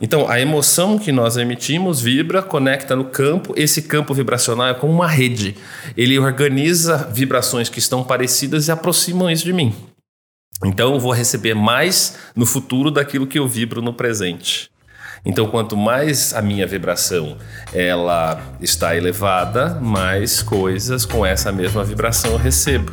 Então, a emoção que nós emitimos vibra, conecta no campo. Esse campo vibracional é como uma rede. Ele organiza vibrações que estão parecidas e aproximam isso de mim. Então, eu vou receber mais no futuro daquilo que eu vibro no presente. Então, quanto mais a minha vibração ela está elevada, mais coisas com essa mesma vibração eu recebo.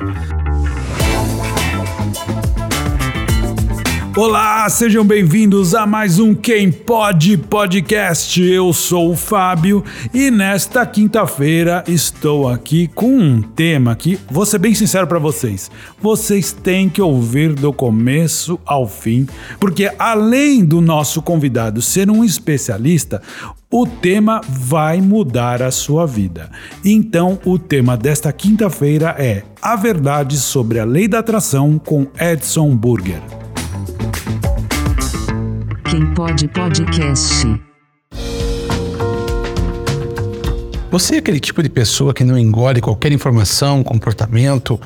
Olá, sejam bem-vindos a mais um Quem Pode Podcast. Eu sou o Fábio e nesta quinta-feira estou aqui com um tema que, vou ser bem sincero para vocês, vocês têm que ouvir do começo ao fim, porque além do nosso convidado ser um especialista, o tema vai mudar a sua vida. Então, o tema desta quinta-feira é A Verdade sobre a Lei da Atração com Edson Burger. Quem pode podcast. Você é aquele tipo de pessoa que não engole qualquer informação, comportamento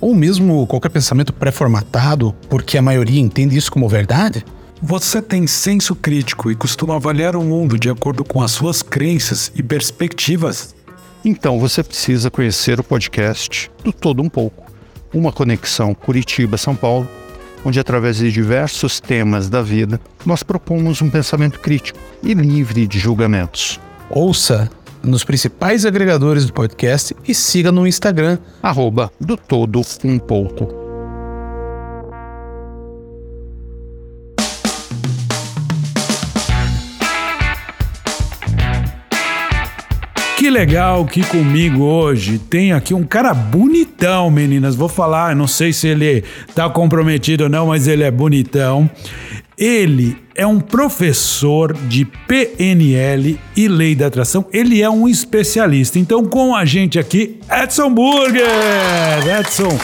ou mesmo qualquer pensamento pré-formatado porque a maioria entende isso como verdade? Você tem senso crítico e costuma avaliar o mundo de acordo com as suas crenças e perspectivas? Então você precisa conhecer o podcast do Todo Um Pouco, uma conexão Curitiba-São Paulo onde, através de diversos temas da vida, nós propomos um pensamento crítico e livre de julgamentos. Ouça nos principais agregadores do podcast e siga no Instagram, arroba do todo um pouco. Que legal que comigo hoje tem aqui um cara bonitão, meninas. Vou falar, não sei se ele tá comprometido ou não, mas ele é bonitão. Ele é um professor de PNL e lei da atração. Ele é um especialista. Então, com a gente aqui, Edson Burger. Edson,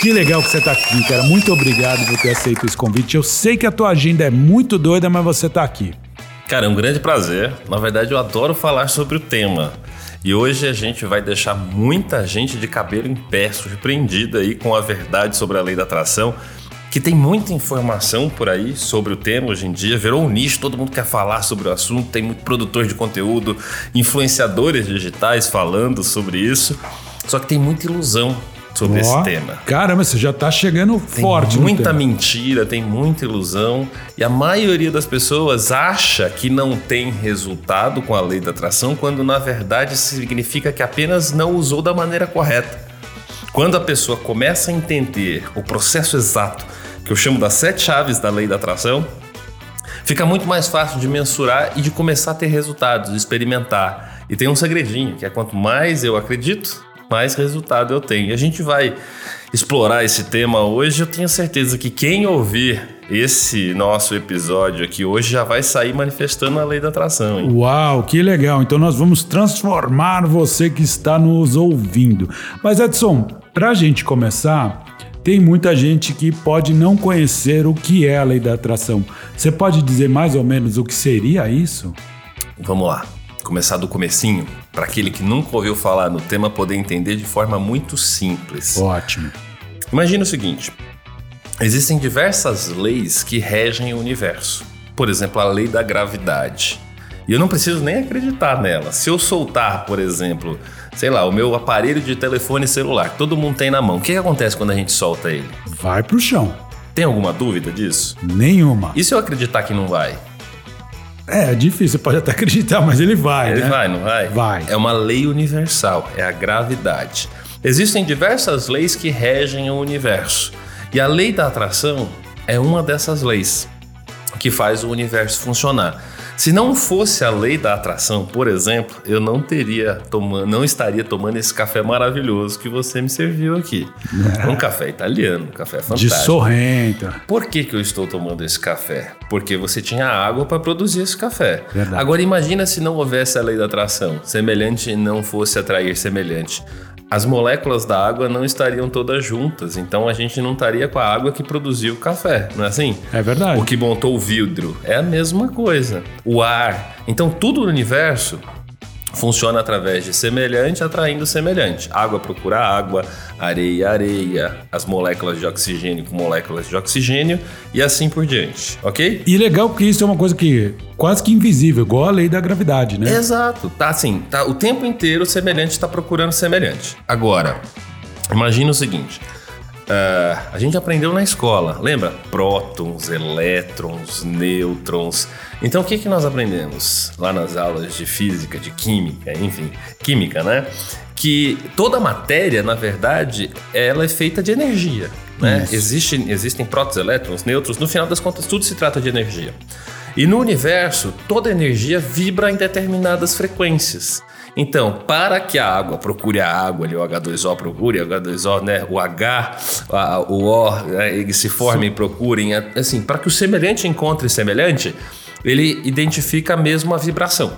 que legal que você está aqui, cara. Muito obrigado por ter aceito esse convite. Eu sei que a tua agenda é muito doida, mas você está aqui. Cara, é um grande prazer. Na verdade, eu adoro falar sobre o tema. E hoje a gente vai deixar muita gente de cabelo em pé, surpreendida aí com a verdade sobre a lei da atração, que tem muita informação por aí sobre o tema hoje em dia, virou um nicho, todo mundo quer falar sobre o assunto, tem muito produtor de conteúdo, influenciadores digitais falando sobre isso. Só que tem muita ilusão sobre oh, esse tema. Caramba, você já está chegando tem forte. Muita mentira, tem muita ilusão. E a maioria das pessoas acha que não tem resultado com a lei da atração, quando na verdade significa que apenas não usou da maneira correta. Quando a pessoa começa a entender o processo exato, que eu chamo das sete chaves da lei da atração, fica muito mais fácil de mensurar e de começar a ter resultados, experimentar. E tem um segredinho, que é quanto mais eu acredito, mais resultado eu tenho. E a gente vai explorar esse tema hoje. Eu tenho certeza que quem ouvir esse nosso episódio aqui hoje já vai sair manifestando a lei da atração. Hein? Uau, que legal! Então nós vamos transformar você que está nos ouvindo. Mas Edson, para a gente começar, tem muita gente que pode não conhecer o que é a lei da atração. Você pode dizer mais ou menos o que seria isso? Vamos lá começar do comecinho, para aquele que nunca ouviu falar no tema poder entender de forma muito simples. Ótimo. Imagina o seguinte: existem diversas leis que regem o universo. Por exemplo, a lei da gravidade. E eu não preciso nem acreditar nela. Se eu soltar, por exemplo, sei lá, o meu aparelho de telefone celular, que todo mundo tem na mão, o que, que acontece quando a gente solta ele? Vai pro chão. Tem alguma dúvida disso? Nenhuma. E se eu acreditar que não vai? É, é difícil, você pode até acreditar, mas ele vai. Ele né? vai, não vai? Vai. É uma lei universal, é a gravidade. Existem diversas leis que regem o universo. E a lei da atração é uma dessas leis que faz o universo funcionar. Se não fosse a lei da atração, por exemplo, eu não teria tomando, não estaria tomando esse café maravilhoso que você me serviu aqui. É. Um café italiano, um café fantástico. De sorrento. Por que, que eu estou tomando esse café? Porque você tinha água para produzir esse café. Verdade. Agora imagina se não houvesse a lei da atração, semelhante não fosse atrair semelhante as moléculas da água não estariam todas juntas, então a gente não estaria com a água que produziu o café, não é assim? É verdade. O que montou o vidro é a mesma coisa. O ar. Então tudo no universo funciona através de semelhante atraindo semelhante. Água procura água, areia, areia, as moléculas de oxigênio com moléculas de oxigênio e assim por diante, ok? E legal que isso é uma coisa que quase que invisível, igual a lei da gravidade, né? Exato, tá assim, tá o tempo inteiro semelhante está procurando semelhante. Agora, imagina o seguinte. Uh, a gente aprendeu na escola, lembra? Prótons, elétrons, nêutrons. Então o que, que nós aprendemos lá nas aulas de física, de química, enfim, química, né? Que toda matéria, na verdade, ela é feita de energia. Né? Existe, existem prótons, elétrons, nêutrons, no final das contas, tudo se trata de energia. E no universo, toda energia vibra em determinadas frequências. Então, para que a água procure a água, ali, o H2O procure, o H2O, né, o H, a, o O, né, eles se formem e procurem, assim, para que o semelhante encontre semelhante, ele identifica a mesma vibração.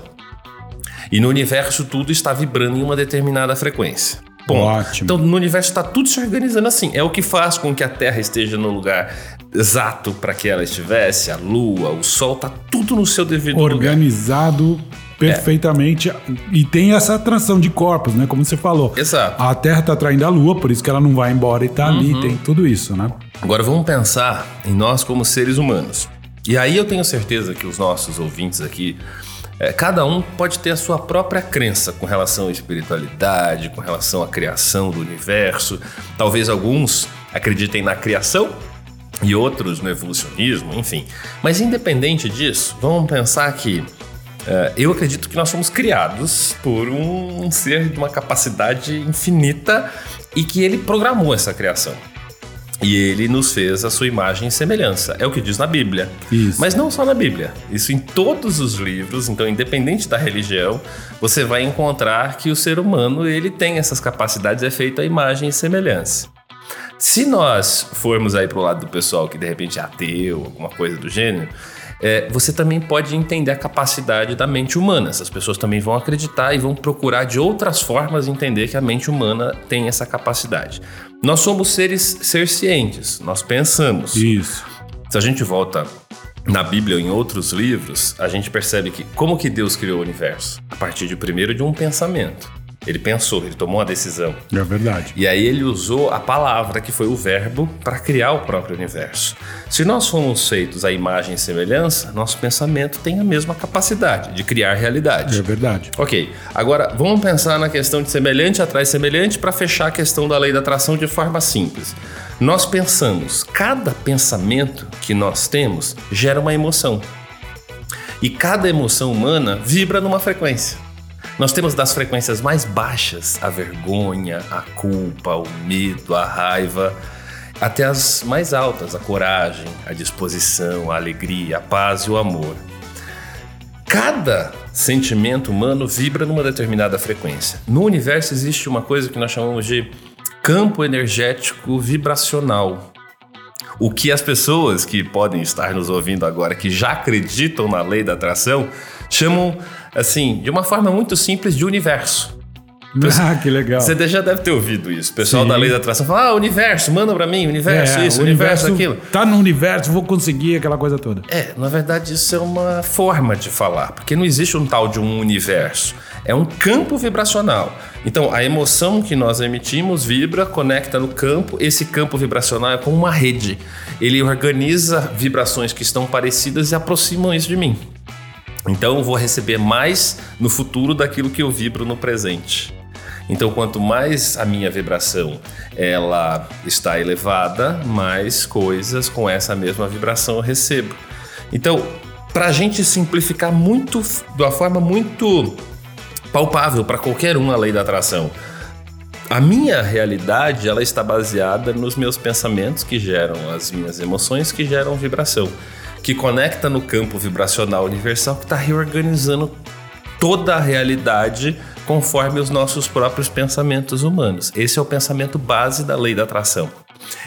E no universo tudo está vibrando em uma determinada frequência. Ótimo. Então no universo está tudo se organizando assim. É o que faz com que a Terra esteja no lugar exato para que ela estivesse, a Lua, o Sol, tá tudo no seu devido lugar. Organizado perfeitamente e tem essa atração de corpos, né? Como você falou. Exato. A Terra tá atraindo a Lua, por isso que ela não vai embora e tá ali, tem tudo isso, né? Agora vamos pensar em nós como seres humanos. E aí eu tenho certeza que os nossos ouvintes aqui, é, cada um pode ter a sua própria crença com relação à espiritualidade, com relação à criação do universo. Talvez alguns acreditem na criação e outros no evolucionismo, enfim. Mas independente disso, vamos pensar que é, eu acredito que nós fomos criados por um ser de uma capacidade infinita e que ele programou essa criação. E ele nos fez a sua imagem e semelhança. É o que diz na Bíblia. Isso. Mas não só na Bíblia. Isso em todos os livros, então independente da religião, você vai encontrar que o ser humano, ele tem essas capacidades, é feito a imagem e semelhança. Se nós formos aí pro lado do pessoal que de repente é ateu, alguma coisa do gênero, é, você também pode entender a capacidade da mente humana. Essas pessoas também vão acreditar e vão procurar de outras formas entender que a mente humana tem essa capacidade. Nós somos seres ser cientes, nós pensamos. Isso. Se a gente volta na Bíblia ou em outros livros, a gente percebe que como que Deus criou o universo? A partir de primeiro de um pensamento. Ele pensou, ele tomou uma decisão. É verdade. E aí ele usou a palavra, que foi o verbo, para criar o próprio universo. Se nós fomos feitos à imagem e semelhança, nosso pensamento tem a mesma capacidade de criar realidade. É verdade. Ok, agora vamos pensar na questão de semelhante atrai semelhante para fechar a questão da lei da atração de forma simples. Nós pensamos, cada pensamento que nós temos gera uma emoção. E cada emoção humana vibra numa frequência. Nós temos das frequências mais baixas a vergonha, a culpa, o medo, a raiva, até as mais altas, a coragem, a disposição, a alegria, a paz e o amor. Cada sentimento humano vibra numa determinada frequência. No universo existe uma coisa que nós chamamos de campo energético vibracional. O que as pessoas que podem estar nos ouvindo agora, que já acreditam na lei da atração, chamam, assim, de uma forma muito simples, de universo. Ah, que legal. Você já deve ter ouvido isso. O pessoal Sim. da lei da atração fala: ah, universo, manda pra mim, universo, É, isso, o universo, aquilo. Tá no universo, vou conseguir aquela coisa toda. É, na verdade, isso é uma forma de falar, porque não existe um tal de um universo. É um campo vibracional. Então, a emoção que nós emitimos vibra, conecta no campo. Esse campo vibracional é como uma rede. Ele organiza vibrações que estão parecidas e aproximam isso de mim. Então, eu vou receber mais no futuro daquilo que eu vibro no presente. Então, quanto mais a minha vibração ela está elevada, mais coisas com essa mesma vibração eu recebo. Então, para a gente simplificar muito, de uma forma muito palpável para qualquer um a lei da atração, a minha realidade ela está baseada nos meus pensamentos que geram as minhas emoções que geram vibração, que conecta no campo vibracional universal que está reorganizando toda a realidade conforme os nossos próprios pensamentos humanos. Esse é o pensamento base da lei da atração.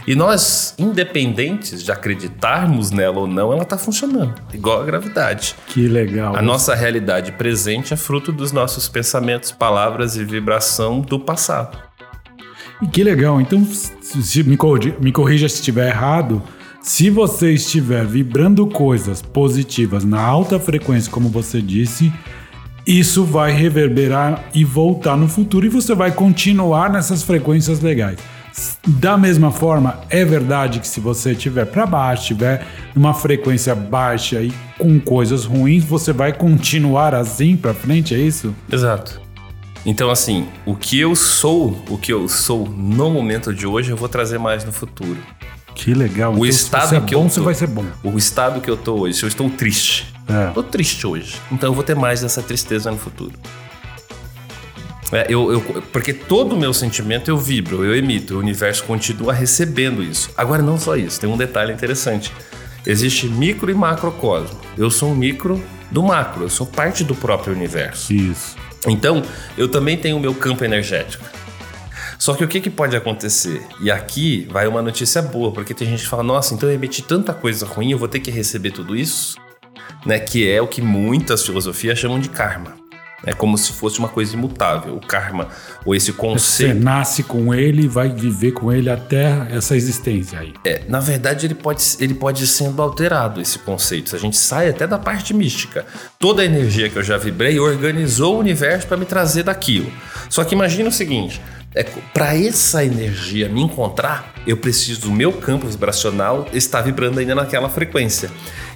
E nós, independentes de acreditarmos nela ou não, ela está funcionando, igual a gravidade. Que legal. A nossa realidade presente é fruto dos nossos pensamentos, palavras e vibração do passado. E que legal. Então, se, me, corrija, me corrija se estiver errado. Se você estiver vibrando coisas positivas na alta frequência, como você disse, isso vai reverberar e voltar no futuro e você vai continuar nessas frequências legais. Da mesma forma, é verdade que se você estiver para baixo, estiver numa frequência baixa e com coisas ruins, você vai continuar assim para frente, é isso? Exato. Então, assim, o que eu sou, o que eu sou no momento de hoje, eu vou trazer mais no futuro. Que legal. O Então, estado se é que bom, eu tô- vai ser bom. O estado que eu tô hoje, se eu estou triste, É. tô triste hoje. Então eu vou ter mais dessa tristeza no futuro. É, eu, eu- porque todo o meu sentimento eu vibro, eu emito, o universo continua recebendo isso. Agora, não só isso, tem um detalhe interessante. Existe micro e macrocosmo. Eu sou um micro do macro, eu sou parte do próprio universo. Isso. Então, eu também tenho o meu campo energético. Só que o que, que pode acontecer? E aqui vai uma notícia boa, porque tem gente que fala: nossa, então eu emiti tanta coisa ruim, eu vou ter que receber tudo isso? Né? Que é o que muitas filosofias chamam de karma. É como se fosse uma coisa imutável. O karma, ou esse Você conceito. nasce com ele e vai viver com ele até essa existência aí. É, na verdade, ele pode, ele pode sendo alterado, esse conceito. Se a gente sai até da parte mística. Toda a energia que eu já vibrei organizou o universo para me trazer daquilo. Só que imagina o seguinte: é, para essa energia me encontrar, eu preciso do meu campo vibracional estar vibrando ainda naquela frequência.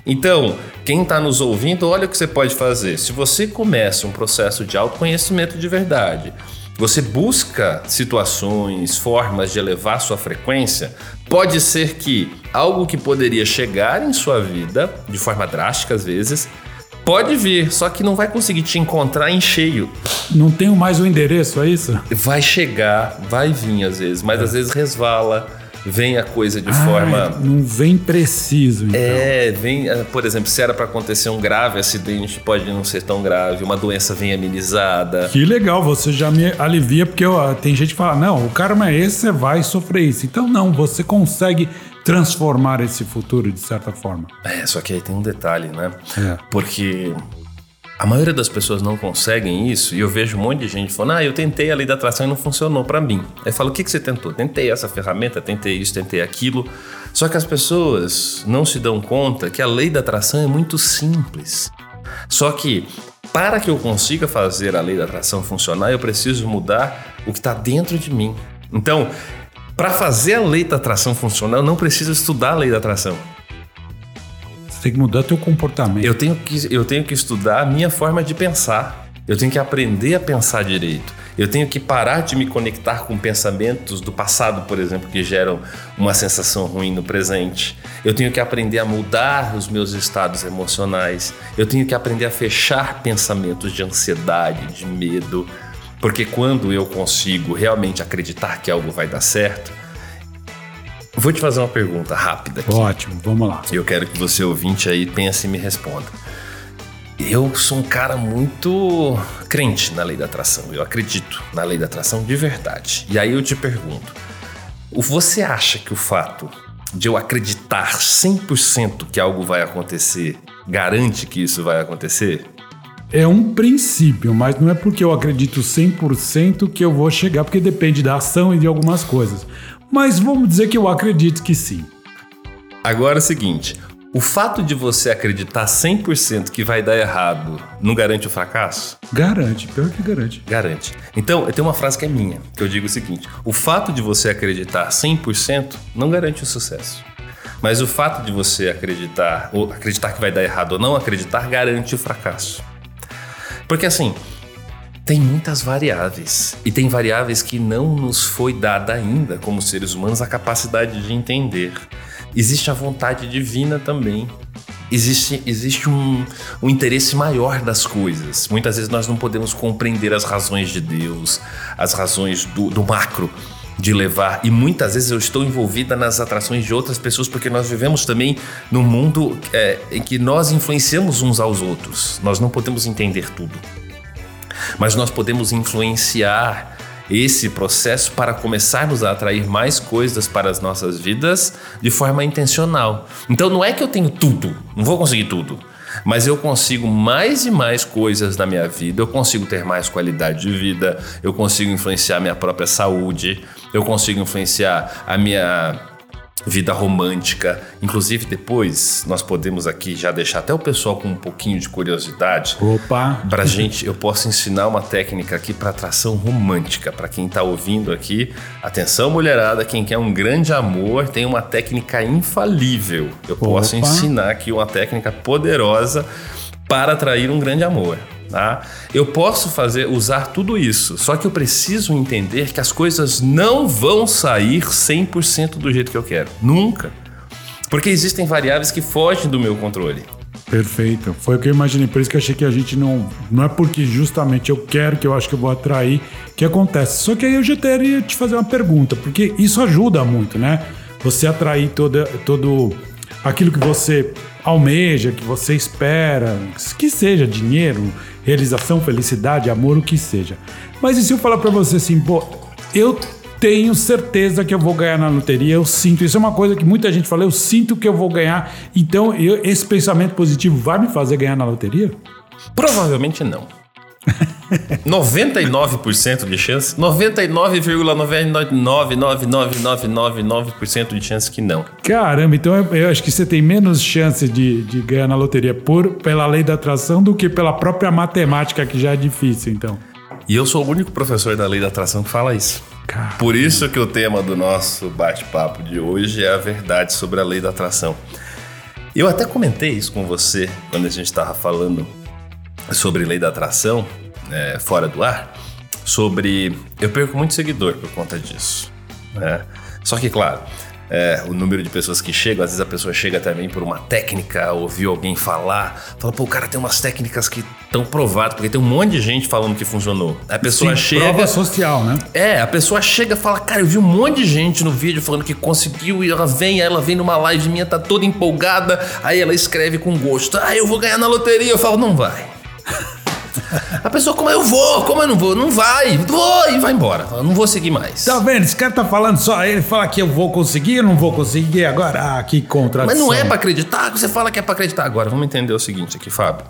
Então, quem está nos ouvindo, olha o que você pode fazer. Se você começa um processo de autoconhecimento de verdade, você busca situações, formas de elevar sua frequência, pode ser que algo que poderia chegar em sua vida, de forma drástica às vezes, pode vir, só que não vai conseguir te encontrar em cheio. Não tenho mais o endereço, é isso? Vai chegar, vai vir às vezes, mas às vezes resvala, vem a coisa de forma. Ah, não vem preciso, então. É, vem, eh, por exemplo, se era para acontecer um grave acidente, pode não ser tão grave, uma doença vem amenizada. Que legal, você já me alivia, porque ó, tem gente que fala, não, o karma é esse, você vai sofrer isso. Então não, você consegue transformar esse futuro de certa forma. É, só que aí tem um detalhe, né? É. Porque a maioria das pessoas não conseguem isso e eu vejo um monte de gente falando: ah, eu tentei a lei da atração e não funcionou pra mim. Aí eu falo: o que, que você tentou? Tentei essa ferramenta, tentei isso, tentei aquilo. Só que as pessoas não se dão conta que a lei da atração é muito simples. Só que para que eu consiga fazer a lei da atração funcionar, eu preciso mudar o que está dentro de mim. Então, para fazer a lei da atração funcionar, eu não preciso estudar a lei da atração. Você tem que mudar teu comportamento. Eu tenho, que, eu tenho que estudar a minha forma de pensar. Eu tenho que aprender a pensar direito. Eu tenho que parar de me conectar com pensamentos do passado, por exemplo, que geram uma sensação ruim no presente. Eu tenho que aprender a mudar os meus estados emocionais. Eu tenho que aprender a fechar pensamentos de ansiedade, de medo. Porque quando eu consigo realmente acreditar que algo vai dar certo. Vou te fazer uma pergunta rápida aqui. Ótimo, vamos lá. Eu quero que você ouvinte aí pense e me responda. Eu sou um cara muito crente na lei da atração. Eu acredito na lei da atração de verdade. E aí eu te pergunto: você acha que o fato de eu acreditar 100% que algo vai acontecer garante que isso vai acontecer? É um princípio, mas não é porque eu acredito 100% que eu vou chegar, porque depende da ação e de algumas coisas. Mas vamos dizer que eu acredito que sim. Agora é o seguinte: o fato de você acreditar 100% que vai dar errado não garante o fracasso? Garante, pior que garante. Garante. Então, eu tenho uma frase que é minha, que eu digo o seguinte: o fato de você acreditar 100% não garante o sucesso. Mas o fato de você acreditar, ou acreditar que vai dar errado ou não acreditar, garante o fracasso. Porque assim, tem muitas variáveis. E tem variáveis que não nos foi dada ainda, como seres humanos, a capacidade de entender. Existe a vontade divina também. Existe, existe um, um interesse maior das coisas. Muitas vezes nós não podemos compreender as razões de Deus, as razões do, do macro de levar. E muitas vezes eu estou envolvida nas atrações de outras pessoas, porque nós vivemos também num mundo é, em que nós influenciamos uns aos outros. Nós não podemos entender tudo mas nós podemos influenciar esse processo para começarmos a atrair mais coisas para as nossas vidas de forma intencional. Então não é que eu tenho tudo, não vou conseguir tudo, mas eu consigo mais e mais coisas na minha vida, eu consigo ter mais qualidade de vida, eu consigo influenciar minha própria saúde, eu consigo influenciar a minha vida romântica. Inclusive, depois nós podemos aqui já deixar até o pessoal com um pouquinho de curiosidade. Opa! Pra gente, eu posso ensinar uma técnica aqui para atração romântica. Para quem tá ouvindo aqui, atenção mulherada, quem quer um grande amor, tem uma técnica infalível. Eu posso Opa. ensinar aqui uma técnica poderosa para atrair um grande amor. Tá? Eu posso fazer, usar tudo isso, só que eu preciso entender que as coisas não vão sair 100% do jeito que eu quero. Nunca. Porque existem variáveis que fogem do meu controle. Perfeito. Foi o que eu imaginei. Por isso que eu achei que a gente não. Não é porque justamente eu quero que eu acho que eu vou atrair que acontece. Só que aí eu já teria te fazer uma pergunta, porque isso ajuda muito, né? Você atrair toda, todo aquilo que você almeja, que você espera, que seja dinheiro, realização, felicidade, amor, o que seja. Mas e se eu falar pra você assim, pô, eu tenho certeza que eu vou ganhar na loteria, eu sinto. Isso é uma coisa que muita gente fala, eu sinto que eu vou ganhar. Então, eu- esse pensamento positivo vai me fazer ganhar na loteria? Provavelmente não. 99% de chance, 99,9999999% de chance que não. Caramba, então eu, eu acho que você tem menos chance de, de ganhar na loteria por, pela lei da atração do que pela própria matemática, que já é difícil, então. E eu sou o único professor da lei da atração que fala isso. Cara, Por isso que o tema do nosso bate-papo de hoje é a verdade sobre a lei da atração. Eu até comentei isso com você quando a gente estava falando sobre lei da atração, né, fora do ar, sobre. Eu perco muito seguidor por conta disso. né? Só que, claro, é, o número de pessoas que chegam, às vezes a pessoa chega também por uma técnica, ouviu alguém falar, fala, pô, o cara tem umas técnicas que estão provadas, porque tem um monte de gente falando que funcionou. A pessoa sim, chega. prova social, né? É, a pessoa chega e fala, cara, eu vi um monte de gente no vídeo falando que conseguiu e ela vem, ela vem numa live minha, tá toda empolgada, aí ela escreve com gosto, ah, eu vou ganhar na loteria. Eu falo, não vai. A pessoa, como eu vou? Como eu não vou? Não vai, vou e vai embora. Fala, Não vou seguir mais. Tá vendo? Esse cara tá falando só, ele fala que eu vou conseguir, eu não vou conseguir agora. Ah, que contradição. Mas não é pra acreditar, você fala que é pra acreditar. Agora, vamos entender o seguinte aqui, Fábio.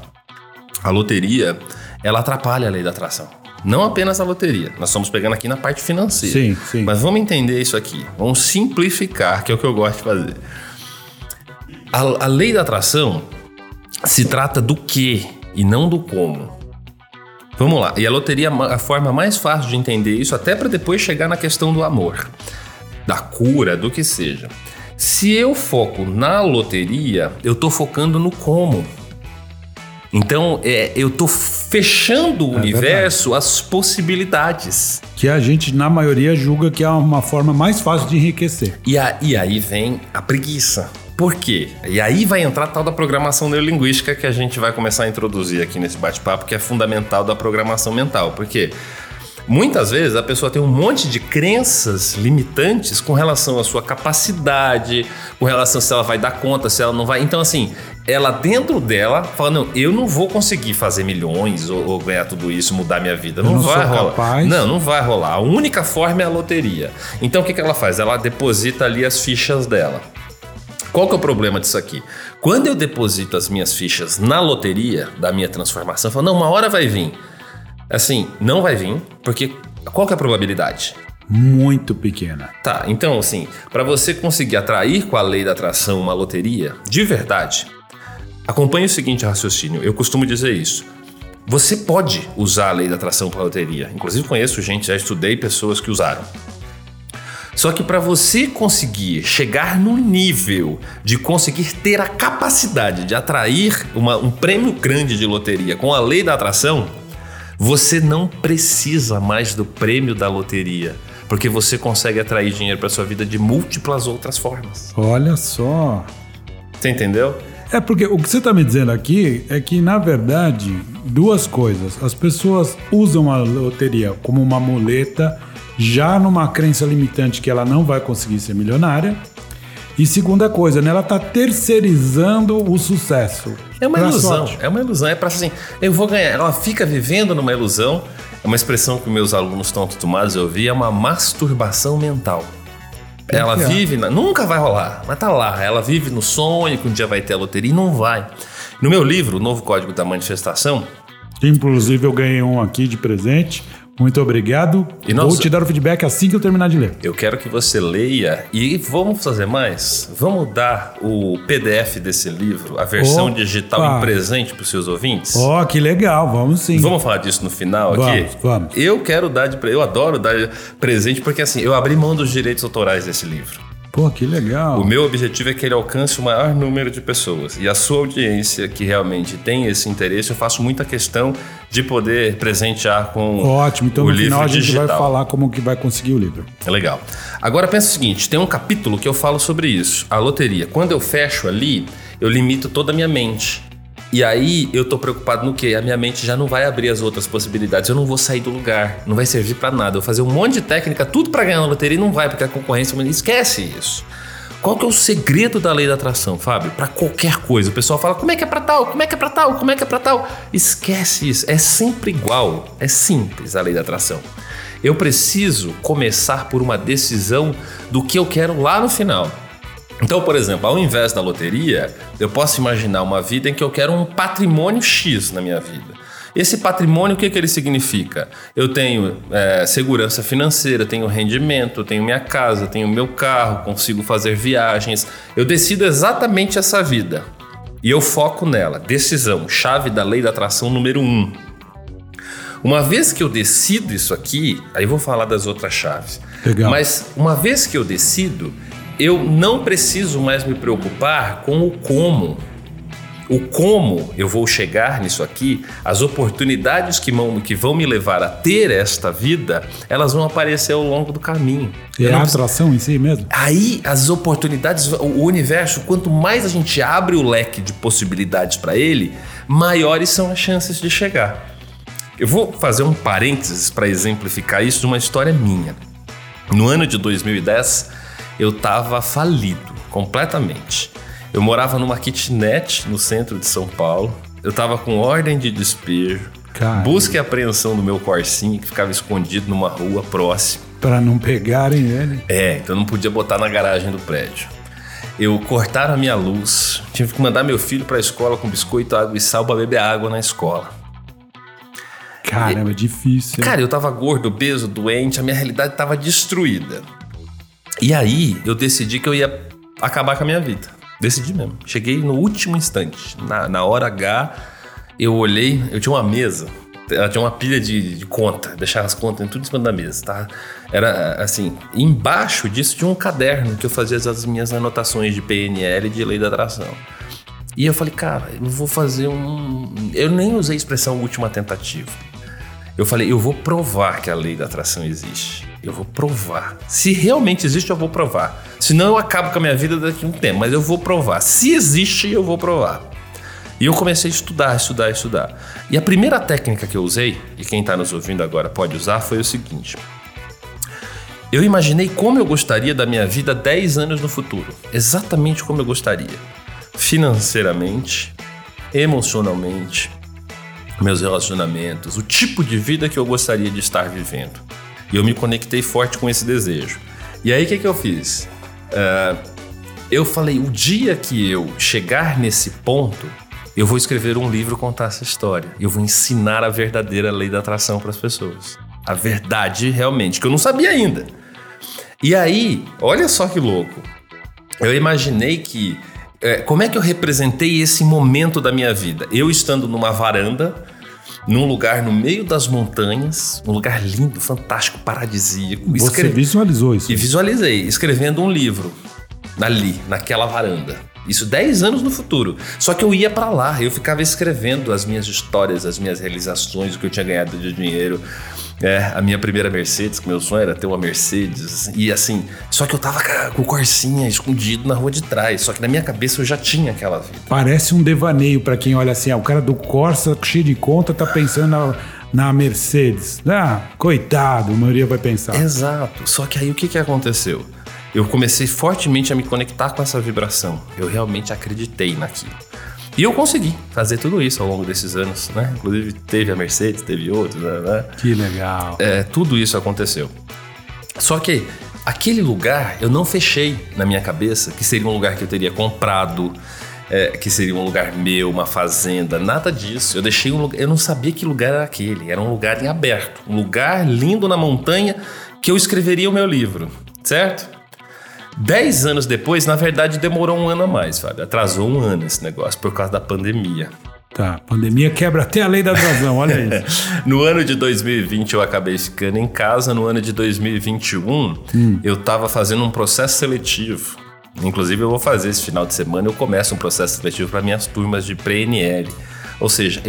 A loteria, ela atrapalha a lei da atração. Não apenas a loteria. Nós estamos pegando aqui na parte financeira. Sim, sim. Mas vamos entender isso aqui. Vamos simplificar, que é o que eu gosto de fazer. A, a lei da atração se trata do que e não do como. Vamos lá. E a loteria é a forma mais fácil de entender isso, até para depois chegar na questão do amor, da cura, do que seja. Se eu foco na loteria, eu tô focando no como. Então, é, eu tô fechando o universo às possibilidades. Que a gente, na maioria, julga que é uma forma mais fácil de enriquecer. E, a- e aí vem a preguiça. Por quê? E aí vai entrar a tal da programação neurolinguística que a gente vai começar a introduzir aqui nesse bate-papo, que é fundamental da programação mental. Por quê? Muitas vezes a pessoa tem um monte de crenças limitantes com relação à sua capacidade, com relação se ela vai dar conta, se ela não vai. Então, assim, ela dentro dela fala: não, eu não vou conseguir fazer milhões ou, ou ganhar tudo isso, mudar minha vida. Não, não vai rolar. Não, não vai rolar. A única forma é a loteria. Então, o que, que ela faz? Ela deposita ali as fichas dela. Qual que é o problema disso aqui? Quando eu deposito as minhas fichas na loteria da minha transformação, eu falo, não, uma hora vai vir. Assim, não vai vir, porque qual que é a probabilidade? Muito pequena. Tá, então assim, para você conseguir atrair com a lei da atração uma loteria, de verdade, acompanhe o seguinte raciocínio. Eu costumo dizer isso. Você pode usar a lei da atração para loteria. Inclusive conheço gente, já estudei pessoas que usaram. Só que para você conseguir chegar no nível de conseguir ter a capacidade de atrair uma- um prêmio grande de loteria com a lei da atração, você não precisa mais do prêmio da loteria, porque você consegue atrair dinheiro para sua vida de múltiplas outras formas. Olha só. Você entendeu? É porque o que você está me dizendo aqui é que, na verdade, duas coisas. As pessoas usam a loteria como uma muleta, já numa crença limitante que ela não vai conseguir ser milionária. E segunda coisa, né? Ela está terceirizando o sucesso. É uma ilusão. sorte. É uma ilusão. É para assim, eu vou ganhar. Ela fica vivendo numa ilusão. É uma expressão que meus alunos estão acostumados a ouvir. É uma masturbação mental. Ela que é. vive, na- nunca vai rolar, mas tá lá. Ela vive no sonho que um dia vai ter a loteria e não vai. No meu livro, O Novo Código da Manifestação, Inclusive, eu ganhei um aqui de presente. Muito obrigado. E Vou nossa- te dar o feedback assim que eu terminar de ler. Eu quero que você leia e vamos fazer mais. Vamos dar o PDF desse livro, a versão Opa! digital em presente para os seus ouvintes. Ó, que legal, vamos sim. Vamos falar disso no final aqui? Vamos, vamos. Eu quero dar de eu adoro dar presente porque assim, eu abri mão dos direitos autorais desse livro. Pô, que legal. O meu objetivo é que ele alcance o maior número de pessoas. E a sua audiência que realmente tem esse interesse, eu faço muita questão de poder presentear com Ótimo, então o no livro final a gente digital. vai falar como que vai conseguir o livro. É legal. Agora pensa o seguinte, tem um capítulo que eu falo sobre isso, a loteria. Quando eu fecho ali, eu limito toda a minha mente. E aí eu tô preocupado no quê? A minha mente já não vai abrir as outras possibilidades. Eu não vou sair do lugar, não vai servir pra nada. Eu vou fazer um monte de técnica, tudo pra ganhar na loteria e não vai, porque a concorrência esquece isso. Qual que é o segredo da lei da atração, Fábio? Pra qualquer coisa. O pessoal fala, como é que é pra tal? Como é que é pra tal? Como é que é pra tal? Esquece isso. É sempre igual. É simples a lei da atração. Eu preciso começar por uma decisão do que eu quero lá no final. Então, por exemplo, ao invés da loteria, eu posso imaginar uma vida em que eu quero um patrimônio X na minha vida. Esse patrimônio, o que, que ele significa? Eu tenho é, segurança financeira, tenho rendimento, tenho minha casa, tenho meu carro, consigo fazer viagens. Eu decido exatamente essa vida. E eu foco nela. Decisão, chave da lei da atração número um. Uma vez que eu decido isso aqui, aí eu vou falar das outras chaves. Legal. Mas uma vez que eu decido, eu não preciso mais me preocupar com o como. O como eu vou chegar nisso aqui, as oportunidades que vão, que vão me levar a ter esta vida, elas vão aparecer ao longo do caminho. É Eu a atração em si mesmo? Aí as oportunidades, o universo, quanto mais a gente abre o leque de possibilidades para ele, maiores são as chances de chegar. Eu vou fazer um parênteses para exemplificar isso de uma história minha. No ano de 2010, eu estava falido completamente. Eu morava numa kitnet no centro de São Paulo. Eu estava com ordem de despejo, Caramba. busca e apreensão do meu Corsinha que ficava escondido numa rua próxima. Pra não pegarem ele. É, então eu não podia botar na garagem do prédio. Eu cortaram a minha luz, tive que mandar meu filho para a escola com biscoito, água e sal para beber água na escola. Caramba, é difícil. Cara, eu tava gordo, obeso, doente, a minha realidade tava destruída. E aí eu decidi que eu ia acabar com a minha vida. Decidi mesmo. Cheguei no último instante. Na, na hora H, eu olhei, eu tinha uma mesa. Ela tinha uma pilha de, de conta, deixava as contas tudo em cima da mesa, tá? Era assim, embaixo disso tinha um caderno que eu fazia as minhas anotações de PNL e de lei da atração. E eu falei, cara, eu vou fazer um. Eu nem usei a expressão última tentativa. Eu falei, eu vou provar que a lei da atração existe. Eu vou provar. Se realmente existe, eu vou provar. Senão eu acabo com a minha vida daqui a um tempo, mas eu vou provar. Se existe, eu vou provar. E eu comecei a estudar, estudar, estudar. E a primeira técnica que eu usei, e quem está nos ouvindo agora pode usar, foi o seguinte. Eu imaginei como eu gostaria da minha vida 10 anos no futuro. Exatamente como eu gostaria. Financeiramente, emocionalmente, meus relacionamentos, o tipo de vida que eu gostaria de estar vivendo. E eu me conectei forte com esse desejo. E aí o que, que eu fiz? Ah, eu falei: o dia que eu chegar nesse ponto, eu vou escrever um livro contar essa história. Eu vou ensinar a verdadeira lei da atração para as pessoas. A verdade realmente, que eu não sabia ainda. E aí, olha só que louco. Eu imaginei que. É, como é que eu representei esse momento da minha vida? Eu estando numa varanda, num lugar no meio das montanhas, um lugar lindo, fantástico, paradisíaco. Você escre- visualizou isso. E visualizei, escrevendo um livro ali, naquela varanda. Isso 10 anos no futuro. Só que eu ia pra lá, eu ficava escrevendo as minhas histórias, as minhas realizações, o que eu tinha ganhado de dinheiro. É, a minha primeira Mercedes, que meu sonho era ter uma Mercedes. E assim, só que eu tava com o Corsinha escondido na rua de trás. Só que na minha cabeça eu já tinha aquela vida. Parece um devaneio pra quem olha assim, ah, o cara do Corsa cheio de conta tá pensando na, na Mercedes. Ah, coitado, a maioria vai pensar. Exato. Só que aí o que, que aconteceu? Eu comecei fortemente a me conectar com essa vibração. Eu realmente acreditei naquilo. E eu consegui fazer tudo isso ao longo desses anos, né? Inclusive teve a Mercedes, teve outros, né? né? Que legal. É, tudo isso aconteceu. Só que aquele lugar eu não fechei na minha cabeça que seria um lugar que eu teria comprado, é, que seria um lugar meu, uma fazenda, nada disso. Eu deixei um lugar, eu não sabia que lugar era aquele. Era um lugar em aberto, um lugar lindo na montanha que eu escreveria o meu livro, certo? Dez anos depois, na verdade, demorou um ano a mais, Fábio. Atrasou um ano esse negócio por causa da pandemia. Tá, pandemia quebra até a lei da atração, olha isso. No ano de 2020 eu acabei ficando em casa, no ano de 2021 eu estava fazendo um processo seletivo. Inclusive eu vou fazer esse final de semana, eu começo um processo seletivo para minhas turmas de pré-NL. Ou seja,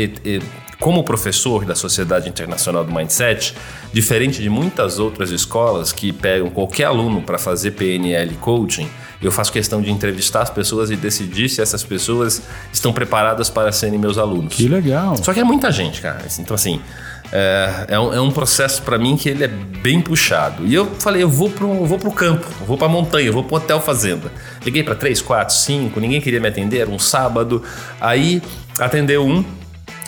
como professor da Sociedade Internacional do Mindset, diferente de muitas outras escolas que pegam qualquer aluno para fazer PNL coaching, eu faço questão de entrevistar as pessoas e decidir se essas pessoas estão preparadas para serem meus alunos. Que legal. Só que é muita gente, cara. Então, assim, é, é um, é um processo para mim que ele é bem puxado. E eu falei, eu vou pro, vou pro campo, vou pra montanha, eu vou pro hotel fazenda. Liguei para três, quatro, cinco, ninguém queria me atender, era um sábado. Aí atendeu um.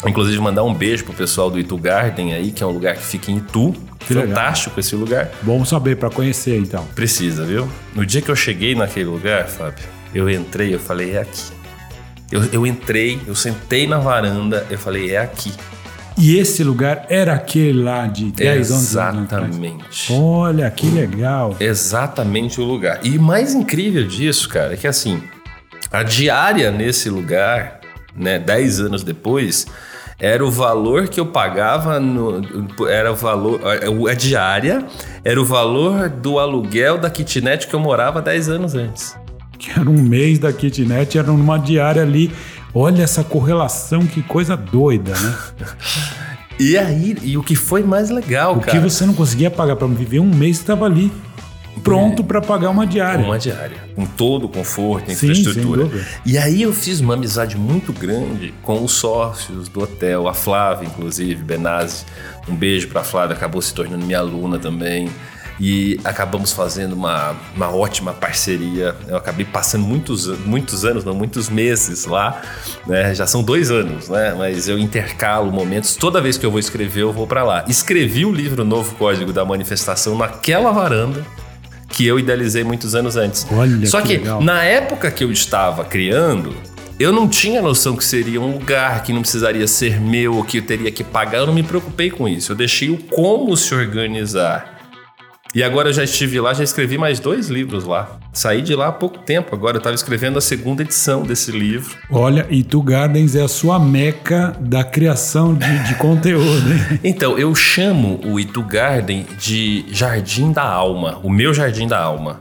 Inclusive, mandar um beijo pro pessoal do Itu Garden aí, que é um lugar que fica em Itu. Que legal. Fantástico esse lugar. Bom saber pra conhecer então. Precisa, viu? No dia que eu cheguei naquele lugar, Fábio, eu entrei, eu falei, é aqui. Eu, eu entrei, eu sentei na varanda, eu falei, é aqui. E esse lugar era aquele lá de 10 anos. Exatamente. Olha, que legal. Exatamente o lugar. E o mais incrível disso, cara, é que assim, a diária nesse lugar, né, 10 anos depois, era o valor que eu pagava no. Era o valor. A diária era o valor do aluguel da kitnet que eu morava 10 anos antes. Que era um mês da kitnet, era numa diária ali. Olha essa correlação, que coisa doida, né? E aí, e o que foi mais legal, O cara? que você não conseguia pagar pra viver um mês, estava ali. Pronto pra pagar uma diária. Uma diária, com todo o conforto, Sim, infraestrutura. E aí eu fiz uma amizade muito grande com os sócios do hotel, a Flávia, inclusive, Benazzi. Um beijo pra Flávia, acabou se tornando minha aluna também. E acabamos fazendo uma, uma ótima parceria. Eu acabei passando muitos, muitos anos, não, muitos meses lá. né? Já são dois anos, né? Mas eu intercalo momentos. Toda vez que eu vou escrever, eu vou pra lá. Escrevi o livro Novo Código da Manifestação naquela varanda que eu idealizei muitos anos antes. Olha Só que que, na época que eu estava criando, eu não tinha noção que seria um lugar que não precisaria ser meu, que eu teria que pagar. Eu não me preocupei com isso. Eu deixei o como se organizar. E agora eu já estive lá, já escrevi mais dois livros lá. Saí de lá há pouco tempo. Agora eu estava escrevendo a segunda edição desse livro. Olha, Itu Gardens é a sua meca da criação de, de conteúdo, hein? Então, eu chamo o Itu Garden de Jardim da Alma, o meu Jardim da Alma.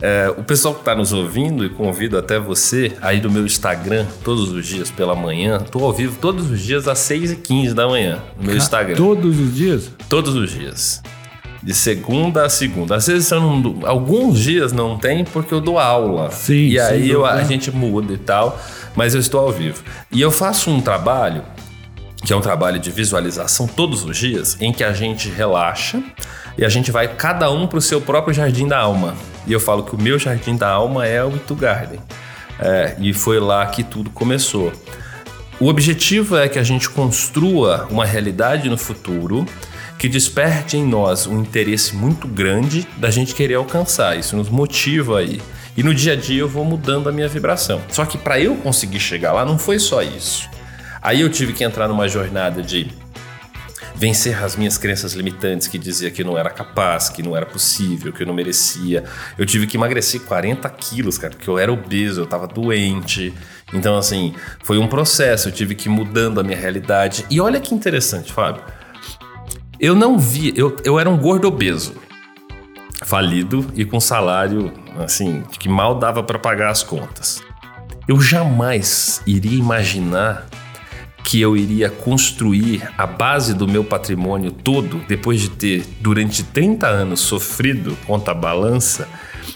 É, o pessoal que está nos ouvindo, e convido até você aí do meu Instagram, todos os dias pela manhã, estou ao vivo todos os dias às 6h15 da manhã no meu Instagram. Todos os dias? Todos os dias. De segunda a segunda. Às vezes não, alguns dias não tem porque eu dou aula. Sim, E aí eu- a gente muda e tal, mas eu estou ao vivo. E eu faço um trabalho que é um trabalho de visualização todos os dias, em que a gente relaxa e a gente vai cada um para o seu próprio jardim da alma. E eu falo que o meu jardim da alma é o Itu Garden. É, e foi lá que tudo começou. O objetivo é que a gente construa uma realidade no futuro que desperte em nós um interesse muito grande da gente querer alcançar. Isso nos motiva aí. E no dia a dia eu vou mudando a minha vibração. Só que para eu conseguir chegar lá não foi só isso. Aí eu tive que entrar numa jornada de vencer as minhas crenças limitantes que dizia que eu não era capaz, que não era possível, que eu não merecia. Eu tive que emagrecer 40 quilos, cara, porque eu era obeso, eu tava doente. Então, assim, foi um processo, eu tive que ir mudando a minha realidade. E olha que interessante, Fábio. Eu não vi, eu, eu era um gordo obeso, falido e com salário, assim, que mal dava para pagar as contas. Eu jamais iria imaginar que eu iria construir a base do meu patrimônio todo, depois de ter, durante 30 anos, sofrido contra a balança,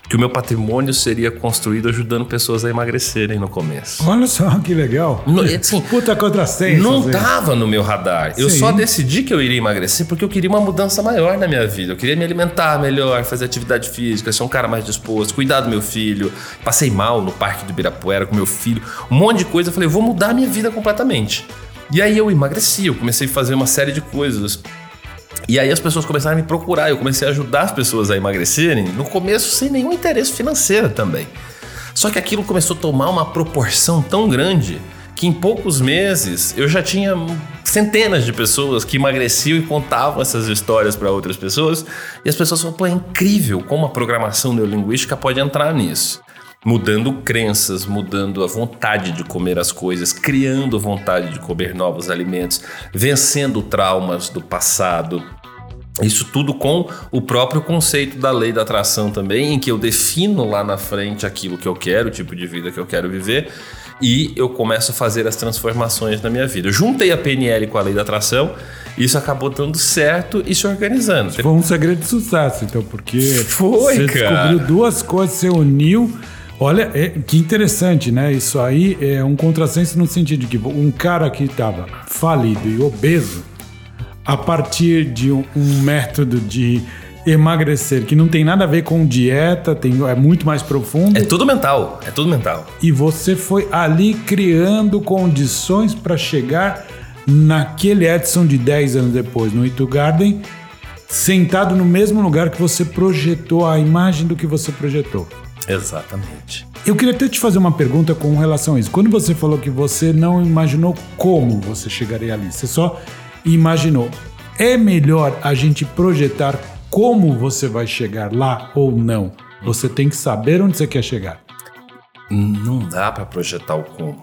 que o meu patrimônio seria construído ajudando pessoas a emagrecerem no começo. Olha só que legal. Não, é assim, Puta contrassenso. não assim. tava no meu radar. Eu Sim. só decidi que eu iria emagrecer porque eu queria uma mudança maior na minha vida. Eu queria me alimentar melhor, fazer atividade física, ser um cara mais disposto, cuidar do meu filho. Passei mal no parque do Ibirapuera com meu filho, um monte de coisa. Eu falei, eu vou mudar a minha vida completamente. E aí eu emagreci, eu comecei a fazer uma série de coisas. E aí as pessoas começaram a me procurar, eu comecei a ajudar as pessoas a emagrecerem, no começo sem nenhum interesse financeiro também. Só que aquilo começou a tomar uma proporção tão grande que em poucos meses eu já tinha centenas de pessoas que emagreciam e contavam essas histórias para outras pessoas. E as pessoas falavam, pô, é incrível como a programação neurolinguística pode entrar nisso. Mudando crenças, mudando a vontade de comer as coisas, criando vontade de comer novos alimentos, vencendo traumas do passado, isso tudo com o próprio conceito da lei da atração também, em que eu defino lá na frente aquilo que eu quero, o tipo de vida que eu quero viver, e eu começo a fazer as transformações na minha vida. Eu juntei a PNL com a lei da atração, isso acabou dando certo e se organizando. Foi um segredo de sucesso, então, porque Foi, você cara. descobriu duas coisas, você uniu. Olha, é- que interessante, né? Isso aí é um contrassenso no sentido de que um cara que estava falido e obeso, a partir de um, um método de emagrecer que não tem nada a ver com dieta, tem, é muito mais profundo. É tudo mental, é tudo mental. E você foi ali criando condições para chegar naquele Edson de 10 anos depois, no Itu Garden, sentado no mesmo lugar que você projetou a imagem do que você projetou. Exatamente. Eu queria até te fazer uma pergunta com relação a isso. Quando você falou que você não imaginou como você chegaria ali, você só imaginou. É melhor a gente projetar como você vai chegar lá ou não? Você tem que saber onde você quer chegar. Não dá para projetar o como.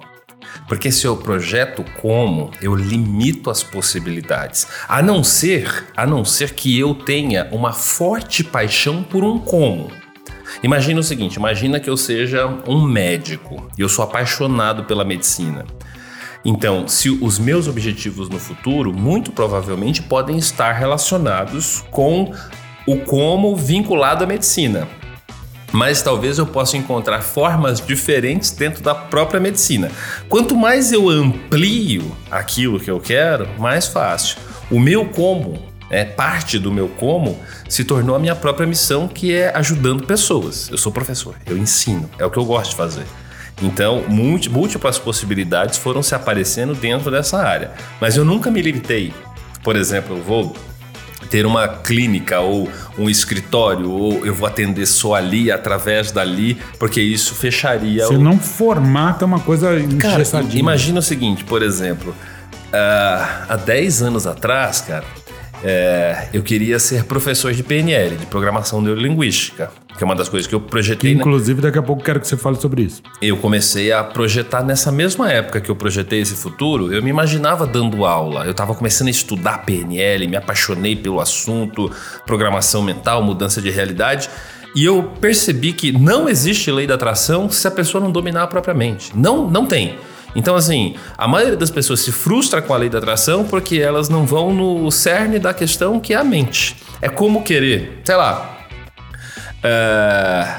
Porque se eu projeto como, eu limito as possibilidades. A não ser, a não ser que eu tenha uma forte paixão por um como. Imagina o seguinte, imagina que eu seja um médico e eu sou apaixonado pela medicina. Então, se os meus objetivos no futuro, muito provavelmente podem estar relacionados com o como vinculado à medicina mas talvez eu possa encontrar formas diferentes dentro da própria medicina. Quanto mais eu amplio aquilo que eu quero, mais fácil. O meu como, é parte do meu como, se tornou a minha própria missão, que é ajudando pessoas. Eu sou professor, eu ensino, é o que eu gosto de fazer. Então, múlti- múltiplas possibilidades foram se aparecendo dentro dessa área. Mas eu nunca me limitei. Por exemplo, eu vou ter uma clínica ou um escritório, ou eu vou atender só ali, através dali, porque isso fecharia Você o. não formata uma coisa Cara, imagina o seguinte, por exemplo, ah, há 10 anos atrás, cara, é, eu queria ser professor de PNL, de Programação Neurolinguística, que é uma das coisas que eu Que, projetei. né? inclusive, daqui a pouco quero que você fale sobre isso. Eu comecei a projetar nessa mesma época que eu projetei esse futuro, eu me imaginava dando aula. Eu estava começando a estudar PNL, me apaixonei pelo assunto, programação mental, mudança de realidade. E eu percebi que não existe lei da atração se a pessoa não dominar a própria mente. Não, não tem. Então, assim, a maioria das pessoas se frustra com a lei da atração porque elas não vão no cerne da questão que é a mente. É como querer, sei lá, é,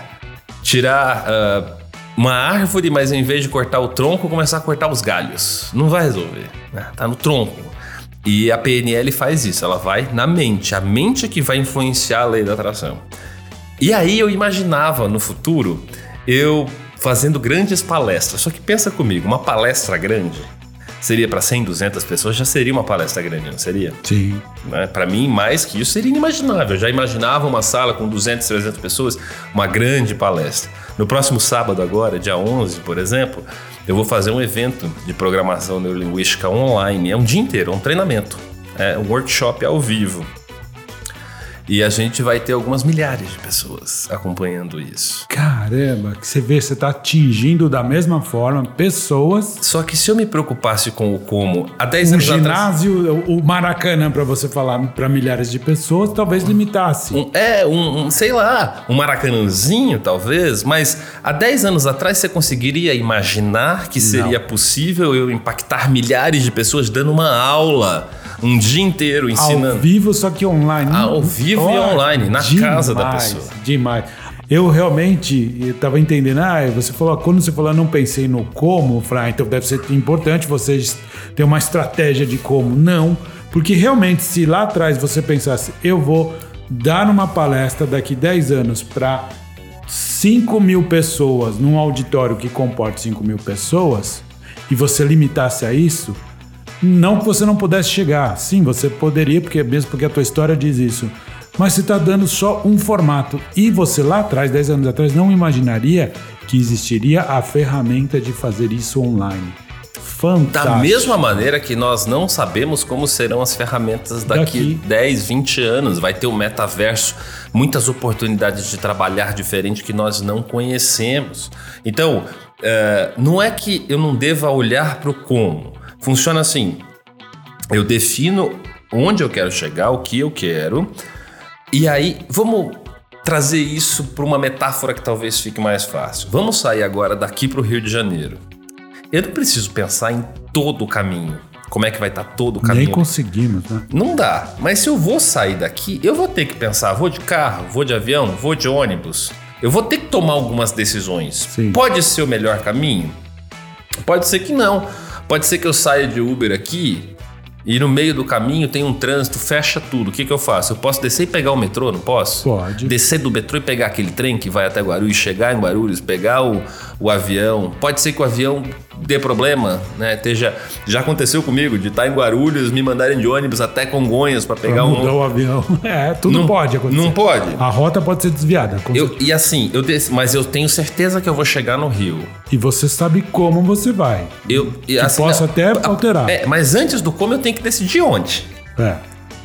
tirar é, uma árvore, mas em vez de cortar o tronco, começar a cortar os galhos. Não vai resolver. Né? Tá no tronco. E a PNL faz isso, ela vai na mente. A mente é que vai influenciar a lei da atração. E aí eu imaginava no futuro eu fazendo grandes palestras. Só que pensa comigo, uma palestra grande seria para 100, 200 pessoas, já seria uma palestra grande, não seria? Sim. né? Para mim, mais que isso seria inimaginável. Eu já imaginava uma sala com 200, 300 pessoas, uma grande palestra. No próximo sábado agora, dia 11, por exemplo, eu vou fazer um evento de programação neurolinguística online. É um dia inteiro, é um treinamento. É um workshop ao vivo. E a gente vai ter algumas milhares de pessoas acompanhando isso. Caramba, que você vê, você está atingindo da mesma forma pessoas. Só que se eu me preocupasse com o como há 10 Um anos atrás... ginásio, o Maracanã, para você falar para milhares de pessoas, talvez limitasse. Um- é, um, um, sei lá, um maracanãzinho talvez, mas há 10 anos atrás você conseguiria imaginar que seria possível eu impactar milhares de pessoas dando uma aula um dia inteiro Ao ensinando. vivo, só que online. Ao vivo e Olha, online, na casa da pessoa. Demais. Eu realmente estava entendendo. Ah, você falou, quando você falou, eu não pensei no como, falei, ah, então deve ser importante vocês ter uma estratégia de como. Não, porque realmente, se lá atrás você pensasse, eu vou dar uma palestra daqui 10 anos para 5 mil pessoas num auditório que comporte 5 mil pessoas, e você limitasse a isso, não que você não pudesse chegar. Sim, você poderia, porque mesmo porque a tua história diz isso. mas você está dando só um formato. E você lá atrás, 10 anos atrás, não imaginaria que existiria a ferramenta de fazer isso online. Fantástico. Da mesma maneira que nós não sabemos como serão as ferramentas daqui, Daqui. 10, 20 anos. Vai ter o metaverso, muitas oportunidades de trabalhar diferente que nós não conhecemos. Então, é, não é que eu não deva olhar para o como. Funciona assim: eu defino onde eu quero chegar, o que eu quero, e aí vamos trazer isso para uma metáfora que talvez fique mais fácil. Vamos sair agora daqui para o Rio de Janeiro. Eu não preciso pensar em todo o caminho. Como é que vai estar todo o Nem caminho? conseguimos, né? Não dá. Mas se eu vou sair daqui, eu vou ter que pensar: vou de carro, vou de avião, vou de ônibus. Eu vou ter que tomar algumas decisões. Sim. Pode ser o melhor caminho? Pode ser que não. Pode ser que eu saia de Uber aqui e no meio do caminho tem um trânsito, fecha tudo. O que, que eu faço? Eu posso descer e pegar o metrô, não posso? Pode. Descer do metrô e pegar aquele trem que vai até Guarulhos, chegar em Guarulhos, pegar o, o avião. Pode ser que o avião dê problema, né? Esteja, já aconteceu comigo de estar em Guarulhos, me mandarem de ônibus até Congonhas para Pra pegar mudar um. o avião. É, tudo Não- pode acontecer. não pode? A rota pode ser desviada. Eu, e assim, eu desci, mas eu tenho certeza que eu vou chegar no Rio. E você sabe como você vai. Eu, e assim, posso não, até alterar. É, mas antes do como eu tenho que decidir onde. É.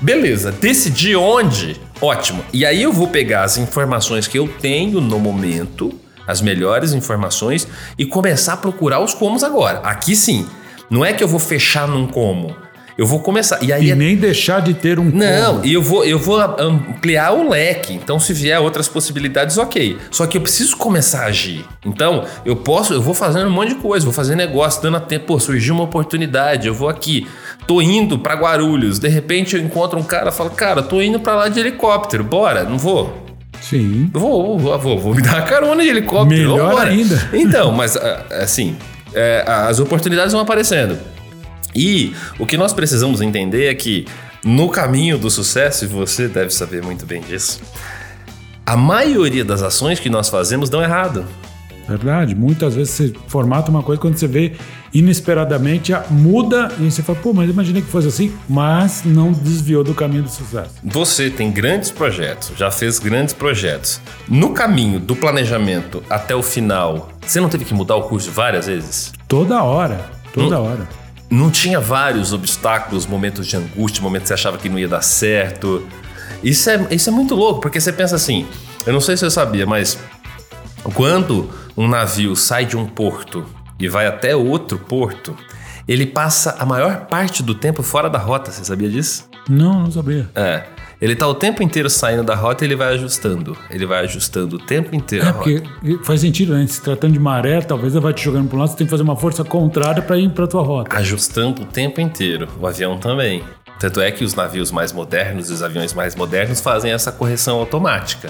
Beleza, decidir onde, ótimo. E aí eu vou pegar as informações que eu tenho no momento, as melhores informações, e começar a procurar os comos agora. Aqui sim. Não é que eu vou fechar num como. Eu vou começar. E aí E é- nem deixar de ter um Não, e eu vou, eu vou ampliar o leque. Então, se vier outras possibilidades, ok. Só que eu preciso começar a agir. Então, eu posso, eu vou fazendo um monte de coisa, vou fazer negócio, dando a tempo, pô, surgiu uma oportunidade, eu vou aqui. Tô indo pra Guarulhos, de repente eu encontro um cara e falo, cara, tô indo pra lá de helicóptero, bora, não vou? Sim. Vou, vou, vou, vou me dar uma carona de helicóptero. Melhor vambora. ainda. Então, mas ah, assim, é, as oportunidades vão aparecendo. E o que nós precisamos entender é que no caminho do sucesso, e você deve saber muito bem disso, a maioria das ações que nós fazemos dão errado. Verdade. Muitas vezes você formata uma coisa quando você vê inesperadamente a- muda e você fala, pô, mas eu imaginei que fosse assim, mas não desviou do caminho do sucesso. Você tem grandes projetos, já fez grandes projetos. No caminho do planejamento até o final, você não teve que mudar o curso várias vezes? Toda hora. Toda Hum. hora. não tinha vários obstáculos, momentos de angústia, momentos que você achava que não ia dar certo. Isso é, isso é muito louco, porque você pensa assim, eu não sei se você sabia, mas quando um navio sai de um porto e vai até outro porto, ele passa a maior parte do tempo fora da rota, você sabia disso? Não, não sabia. É. Ele tá o tempo inteiro saindo da rota e ele vai ajustando. Ele vai ajustando o tempo inteiro É, porque faz sentido, né? Se tratando de maré, talvez ela vai te jogando para um lado, você tem que fazer uma força contrária para ir para tua rota. ajustando o tempo inteiro. O avião também. Tanto é que os navios mais modernos e os aviões mais modernos fazem essa correção automática.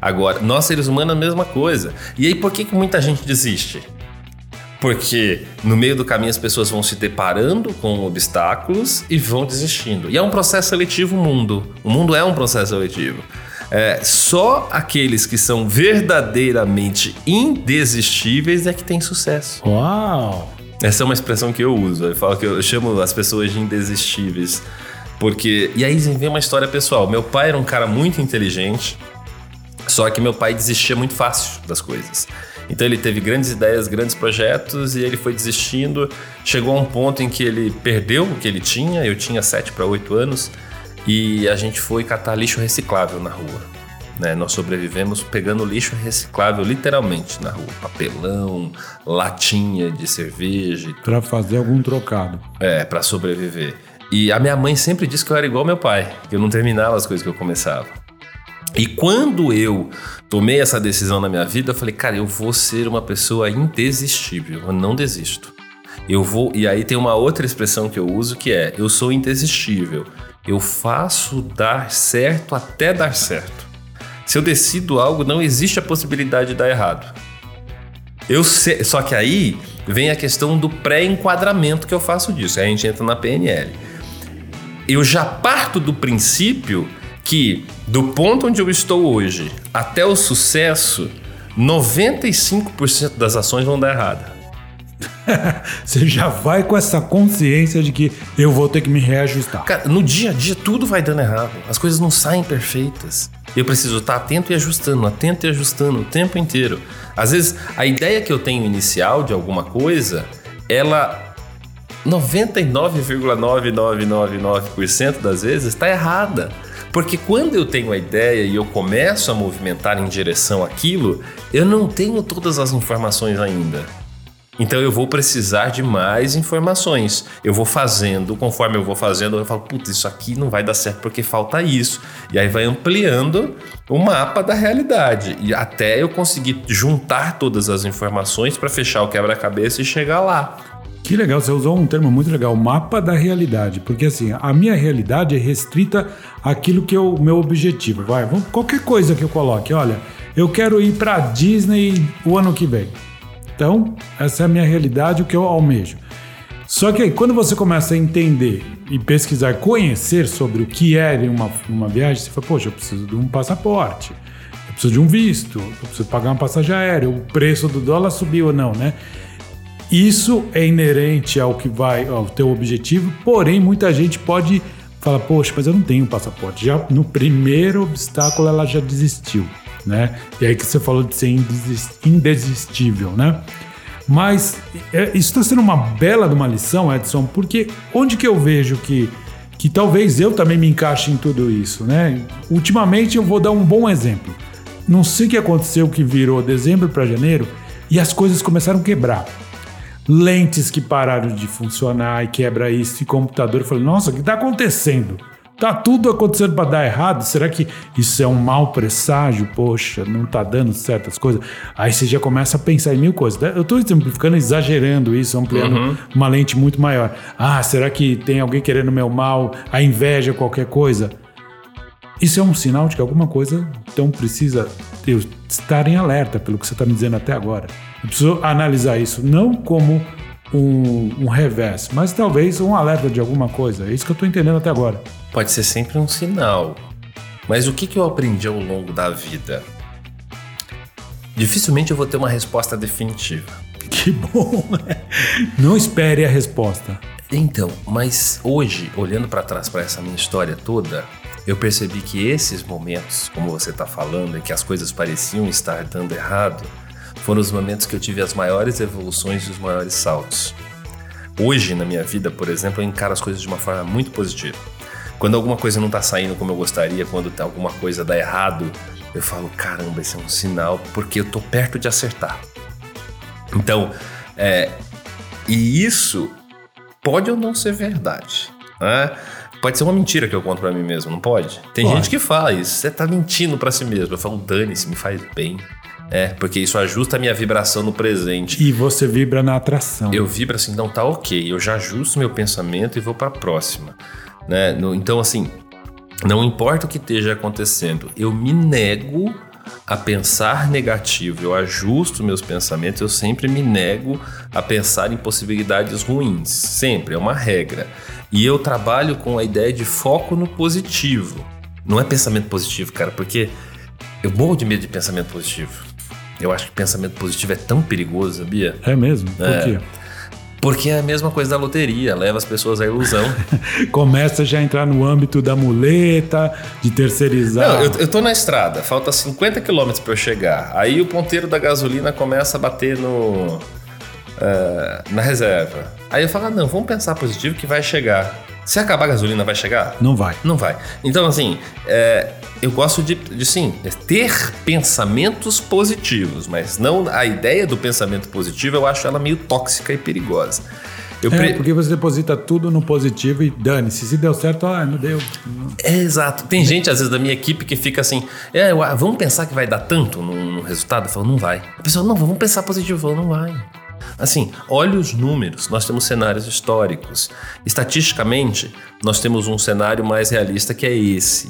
Agora, nós seres humanos a mesma coisa. E aí por que, que muita gente desiste? Porque no meio do caminho as pessoas vão se deparando com obstáculos e vão desistindo. E é um processo seletivo o mundo. O mundo é um processo seletivo. É, só aqueles que são verdadeiramente indesistíveis é que têm sucesso. Uau! Essa é uma expressão que eu uso. Eu falo que eu chamo as pessoas de indesistíveis. Porque. E aí vem uma história pessoal. Meu pai era um cara muito inteligente, só que meu pai desistia muito fácil das coisas. Então ele teve grandes ideias, grandes projetos e ele foi desistindo. Chegou a um ponto em que ele perdeu o que ele tinha. Eu tinha 7 para 8 anos e a gente foi catar lixo reciclável na rua. né? Nós sobrevivemos pegando lixo reciclável literalmente na rua. Papelão, latinha de cerveja Para fazer algum trocado. é, pra sobreviver. E a minha mãe sempre disse que eu era igual ao meu pai, que eu não terminava as coisas que eu começava. E quando eu tomei essa decisão na minha vida, eu falei, cara, eu vou ser uma pessoa indesistível, eu não desisto. Eu vou, e aí tem uma outra expressão que eu uso que é: eu sou indesistível. Eu faço dar certo até dar certo. Se eu decido algo, não existe a possibilidade de dar errado. Eu sei, só que aí vem a questão do pré-enquadramento que eu faço disso. Aí a gente entra na PNL. Eu já parto do princípio que do ponto onde eu estou hoje até o sucesso, 95% das ações vão dar errado. Você já vai com essa consciência de que eu vou ter que me reajustar. Cara, no dia a dia tudo vai dando errado. As coisas não saem perfeitas. Eu preciso estar atento e ajustando, atento e ajustando o tempo inteiro. Às vezes, a ideia que eu tenho inicial de alguma coisa, ela 99,9999% das vezes está errada. Porque quando eu tenho a ideia e eu começo a movimentar em direção àquilo, eu não tenho todas as informações ainda. Então eu vou precisar de mais informações. Eu vou fazendo, conforme eu vou fazendo, eu falo, putz, isso aqui não vai dar certo porque falta isso. E aí vai ampliando o mapa da realidade. E até eu conseguir juntar todas as informações para fechar o quebra-cabeça e chegar lá. Que legal, você usou um termo muito legal, mapa da realidade, porque assim, a minha realidade é restrita àquilo que é o meu objetivo. Vai, vamos, qualquer coisa que eu coloque, olha, eu quero ir para Disney o ano que vem. Então, essa é a minha realidade, o que eu almejo. Só que aí, quando você começa a entender e pesquisar, conhecer sobre o que é uma, uma viagem, você fala, poxa, eu preciso de um passaporte, eu preciso de um visto, eu preciso pagar uma passagem aérea, o preço do dólar subiu ou não, né? Isso é inerente ao que vai ao teu objetivo, porém muita gente pode falar, poxa, mas eu não tenho passaporte. Já no primeiro obstáculo ela já desistiu, né? E aí que você falou de ser indesistível, né? Mas é, isso está sendo uma bela de uma lição, Edson, porque onde que eu vejo que que talvez eu também me encaixe em tudo isso, né? Ultimamente eu vou dar um bom exemplo. Não sei o que aconteceu que virou dezembro para janeiro e as coisas começaram a quebrar lentes que pararam de funcionar e quebra isso, e computador. Eu falei, nossa, o que está acontecendo? Tá tudo acontecendo para dar errado. Será que isso é um mau presságio? Poxa, não tá dando certas coisas. Aí você já começa a pensar em mil coisas. Eu estou simplificando, exagerando isso, ampliando uhum. uma lente muito maior. Ah, será que tem alguém querendo meu mal? A inveja, qualquer coisa? Isso é um sinal de que alguma coisa então precisa estar em alerta pelo que você está me dizendo até agora. Eu preciso analisar isso não como um, um, revés, mas talvez um alerta de alguma coisa. É isso que eu estou entendendo até agora. Pode ser sempre um sinal. Mas o que, que eu aprendi ao longo da vida? Dificilmente eu vou ter uma resposta definitiva. Que bom! Não espere a resposta. Então, mas hoje, olhando para trás para essa minha história toda, eu percebi que esses momentos, como você está falando, em que as coisas pareciam estar dando errado, foram os momentos que eu tive as maiores evoluções e os maiores saltos. Hoje, na minha vida, por exemplo, eu encaro as coisas de uma forma muito positiva. Quando alguma coisa não está saindo como eu gostaria, quando alguma coisa dá errado, eu falo: caramba, esse é um sinal, porque eu estou perto de acertar. Então, é, e isso pode ou não ser verdade. Né? Pode ser uma mentira que eu conto para mim mesmo, não pode? Tem pode. gente que fala isso, você tá mentindo para si mesmo. Eu falo, dane-se, me faz bem. É, porque isso ajusta a minha vibração no presente. E você vibra na atração. Eu vibro assim, não, tá ok. Eu já ajusto meu pensamento e vou para a próxima. Né? No, então, assim, não importa o que esteja acontecendo, eu me nego a pensar negativo, eu ajusto meus pensamentos, eu sempre me nego a pensar em possibilidades ruins. Sempre, é uma regra. E eu trabalho com a ideia de foco no positivo. Não é pensamento positivo, cara, porque eu morro de medo de pensamento positivo. Eu acho que pensamento positivo é tão perigoso, sabia? É mesmo? Por é. quê? Porque é a mesma coisa da loteria, leva as pessoas à ilusão. Começa já a entrar no âmbito da muleta, de terceirizar. Não, eu, eu tô na estrada, falta 50 quilômetros para eu chegar. Aí o ponteiro da gasolina começa a bater no. Uh, na reserva. Aí eu falo, ah, não, vamos pensar positivo que vai chegar. Se acabar a gasolina, vai chegar? Não vai. Não vai. Então, assim, é, eu gosto de, de, sim, ter pensamentos positivos, mas não a ideia do pensamento positivo, eu acho ela meio tóxica e perigosa. Eu é, pre... porque você deposita tudo no positivo e dane-se. Se deu certo, ah, não deu. É, exato. Tem gente, às vezes, da minha equipe que fica assim: é, vamos pensar que vai dar tanto no, no resultado? Eu falo, não vai. A pessoa, não, vamos pensar positivo. Eu falo, não vai. Assim, olhe os números, nós temos cenários históricos. Estatisticamente, nós temos um cenário mais realista que é esse.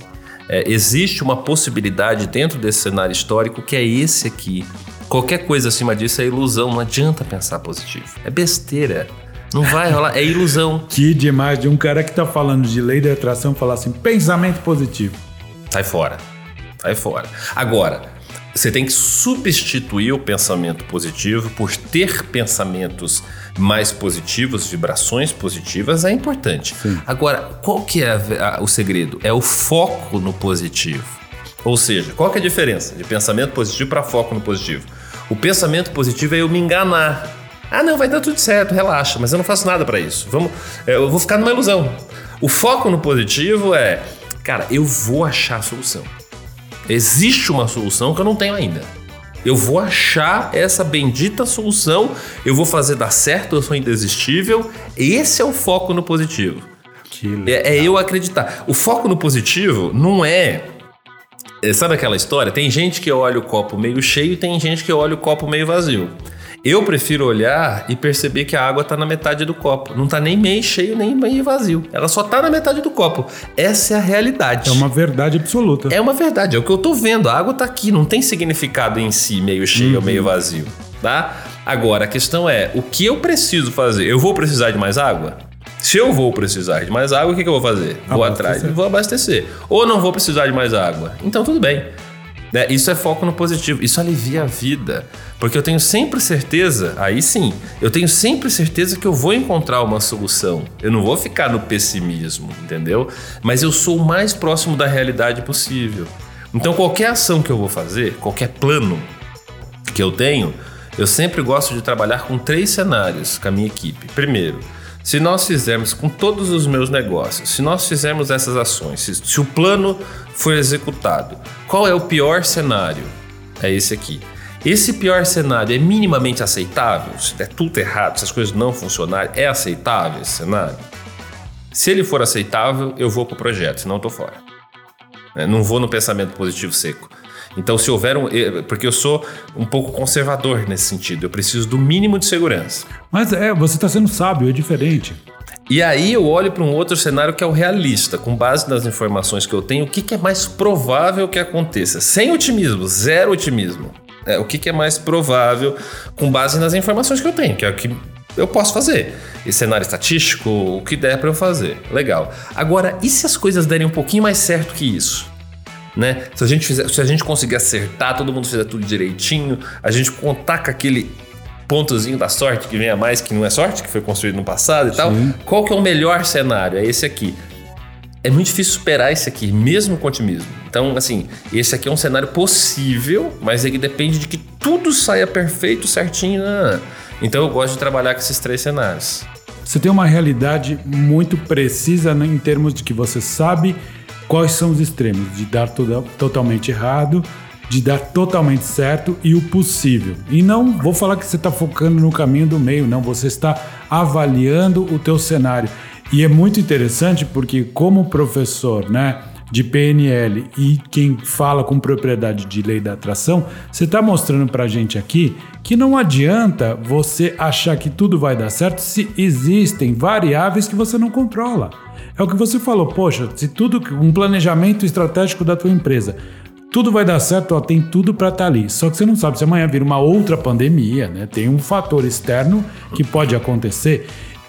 É, existe uma possibilidade dentro desse cenário histórico que é esse aqui. Qualquer coisa acima disso é ilusão, não adianta pensar positivo. É besteira. Não vai rolar, é ilusão. Que demais de um cara que tá falando de lei da atração falar assim, pensamento positivo. Sai fora. Sai fora. Agora, você tem que substituir o pensamento positivo por ter pensamentos mais positivos, vibrações positivas, é importante. Agora, qual que é a- a- o segredo? É o foco no positivo. Ou seja, qual que é a diferença de pensamento positivo para foco no positivo? O pensamento positivo é eu me enganar. Ah, não, vai dar tudo certo, relaxa, mas eu não faço nada para isso. Vamos, é, eu vou ficar numa ilusão. O foco no positivo é, cara, eu vou achar a solução. Existe uma solução que eu não tenho ainda. Eu vou achar essa bendita solução, eu vou fazer dar certo, eu sou indesistível. Esse é o foco no positivo. É, é eu acreditar. O foco no positivo não é. é, Sabe aquela história? Tem gente que olha o copo meio cheio e tem gente que olha o copo meio vazio. Eu prefiro olhar e perceber que a água tá na metade do copo. Não tá nem meio cheio, nem meio vazio. Ela só tá na metade do copo. Essa é a realidade. É uma verdade absoluta. É uma verdade, é o que eu tô vendo. A água tá aqui, não tem significado em si, meio cheio ou meio vazio, tá? Agora, a questão é, o que eu preciso fazer? Eu vou precisar de mais água? Se eu vou precisar de mais água, o que, que eu vou fazer? Vou Abastecer. atrás e vou abastecer. Ou não vou precisar de mais água. Então, tudo bem. Né? Isso é foco no positivo. Isso alivia a vida. Porque eu tenho sempre certeza, aí sim, eu tenho sempre certeza que eu vou encontrar uma solução. Eu não vou ficar no pessimismo, entendeu? Mas eu sou o mais próximo da realidade possível. Então, qualquer ação que eu vou fazer, qualquer plano que eu tenho, eu sempre gosto de trabalhar com três cenários com a minha equipe. Primeiro, se nós fizermos com todos os meus negócios, se nós fizermos essas ações, se, se o plano for executado, qual é o pior cenário? É esse aqui. Esse pior cenário é minimamente aceitável? Se der tudo errado, se as coisas não funcionarem, é aceitável esse cenário? Se ele for aceitável, eu vou pro projeto, senão eu tô fora. né? Não vou no pensamento positivo seco. Então, se houver um. eh, Porque eu sou um pouco conservador nesse sentido, eu preciso do mínimo de segurança. Mas é, você está sendo sábio, é diferente. E aí eu olho para um outro cenário que é o realista, com base nas informações que eu tenho, o que, que é mais provável que aconteça? Sem otimismo, zero otimismo. É, o que, que é mais provável com base nas informações que eu tenho, que é o que eu posso fazer. Esse cenário estatístico, o que der para eu fazer. Legal. Agora, e se as coisas derem um pouquinho mais certo que isso? Né? Se, a gente fizer, se a gente conseguir acertar, todo mundo fizer tudo direitinho, a gente contar com aquele pontozinho da sorte que vem a mais, que não é sorte, que foi construído no passado e tal. Qual que é o melhor cenário? É esse aqui. É muito difícil superar esse aqui, mesmo com otimismo. Então, assim, esse aqui é um cenário possível, mas ele depende de que tudo saia perfeito, certinho. né? Então, eu gosto de trabalhar com esses três cenários. Você tem uma realidade muito precisa né, em termos de que você sabe quais são os extremos, de dar totalmente errado, de dar totalmente certo e o possível. E não vou falar que você está focando no caminho do meio, não. Você está avaliando o teu cenário. E é muito interessante porque como professor, né? de PNL e quem fala com propriedade de lei da atração, você está mostrando para a gente aqui que não adianta você achar que tudo vai dar certo se existem variáveis que você não controla. É o que você falou, poxa, se tudo um planejamento estratégico da tua empresa, tudo vai dar certo, ó, tem tudo para estar ali. Só que você não sabe se amanhã vir uma outra pandemia, né? Tem um fator externo que pode acontecer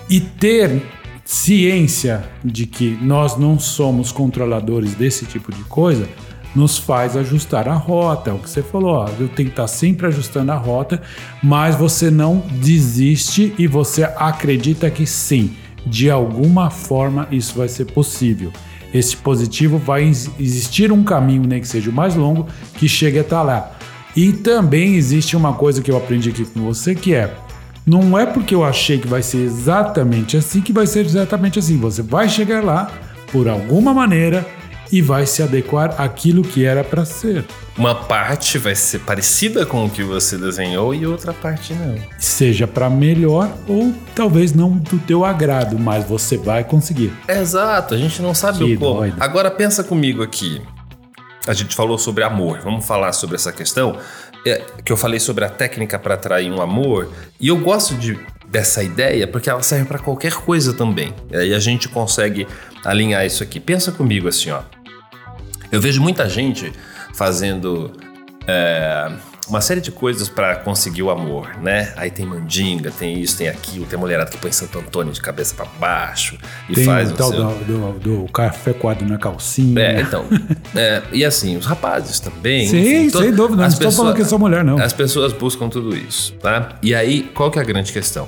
e ter ciência de que nós não somos controladores desse tipo de coisa nos faz ajustar a rota. É o que você falou, ó, eu tenho que estar sempre ajustando a rota, mas você não desiste e você acredita que sim, de alguma forma isso vai ser possível. Esse positivo vai ex- existir um caminho, nem que seja o mais longo, que chegue até lá. E também existe uma coisa que eu aprendi aqui com você que é não é porque eu achei que vai ser exatamente assim que vai ser exatamente assim. Você vai chegar lá por alguma maneira e vai se adequar àquilo que era para ser. Uma parte vai ser parecida com o que você desenhou e outra parte não. Seja para melhor ou talvez não do teu agrado, mas você vai conseguir. Exato, a gente não sabe Que o como. doido. Agora pensa comigo aqui. A gente falou sobre amor. Vamos falar sobre essa questão. É, que eu falei sobre a técnica para atrair um amor. E eu gosto de, dessa ideia porque ela serve para qualquer coisa também. E aí a gente consegue alinhar isso aqui. Pensa comigo assim, ó. Eu vejo muita gente fazendo é, uma série de coisas para conseguir o amor, né? Aí tem mandinga, tem isso, tem aquilo, tem mulherada que põe Santo Antônio de cabeça para baixo e Tem faz o tal sei o- do, do- do café coado na calcinha. é, então. é, e assim, os rapazes também. Sim, to- sem dúvida, não estou falando que é só mulher, não. As pessoas buscam tudo isso, tá? E aí, qual que é a grande questão?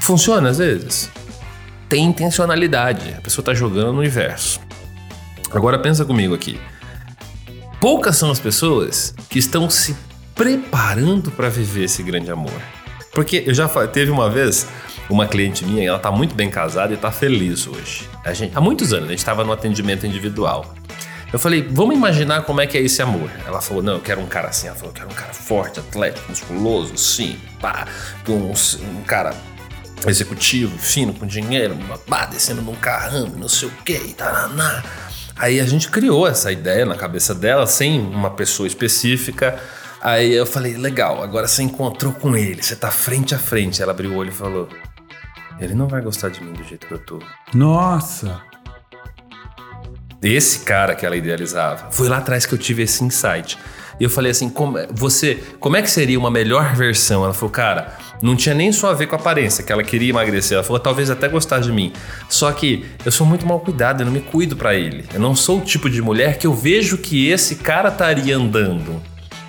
Funciona às vezes. Tem intencionalidade. A pessoa tá jogando no universo. Agora pensa comigo aqui. Poucas são as pessoas que estão se preparando para viver esse grande amor. Porque eu já teve uma vez uma cliente minha, ela tá muito bem casada e tá feliz hoje. A gente, há muitos anos, a gente tava no atendimento individual. Eu falei, vamos imaginar como é que é esse amor. Ela falou, não, eu quero um cara assim. Ela falou, eu quero um cara forte, atlético, musculoso, sim, pá, um, um cara executivo, fino, com dinheiro, pá, descendo num carrão, não sei o que, taraná. Aí a gente criou essa ideia na cabeça dela, sem uma pessoa específica. Aí eu falei, legal, agora você encontrou com ele, você tá frente a frente. Ela abriu o olho e falou: Ele não vai gostar de mim do jeito que eu tô. Nossa. Esse cara que ela idealizava. Foi lá atrás que eu tive esse insight. E eu falei assim: como, você, como é que seria uma melhor versão? Ela falou, cara, não tinha nem só a ver com a aparência, que ela queria emagrecer. Ela falou, talvez até gostar de mim. Só que eu sou muito mal cuidado, eu não me cuido pra ele. Eu não sou o tipo de mulher que eu vejo que esse cara estaria andando.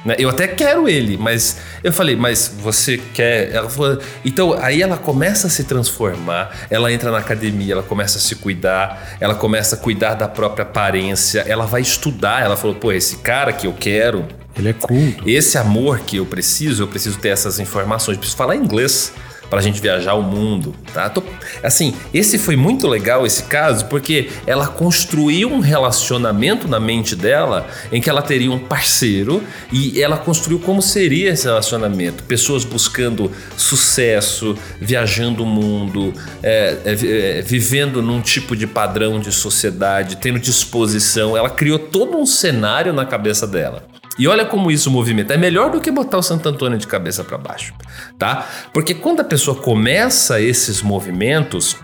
Né? Eu até quero ele, mas eu falei, mas você quer? Ela falou, então aí ela começa a se transformar, ela entra na academia, ela começa a se cuidar, ela começa a cuidar da própria aparência, ela vai estudar. Ela falou, pô, esse cara que eu quero, Ele é culto. esse amor que eu preciso, eu preciso ter essas informações, preciso falar inglês pra gente viajar o mundo, tá? Tô- assim, esse foi muito legal esse caso porque ela construiu um relacionamento na mente dela em que ela teria um parceiro e ela construiu como seria esse relacionamento, pessoas buscando sucesso, viajando o mundo, é, é, é, vivendo num tipo de padrão de sociedade, tendo disposição. Ela criou todo um cenário na cabeça dela. E olha como isso movimenta. É melhor do que botar o Santo Antônio de cabeça para baixo, tá? Porque quando a pessoa começa esses movimentos,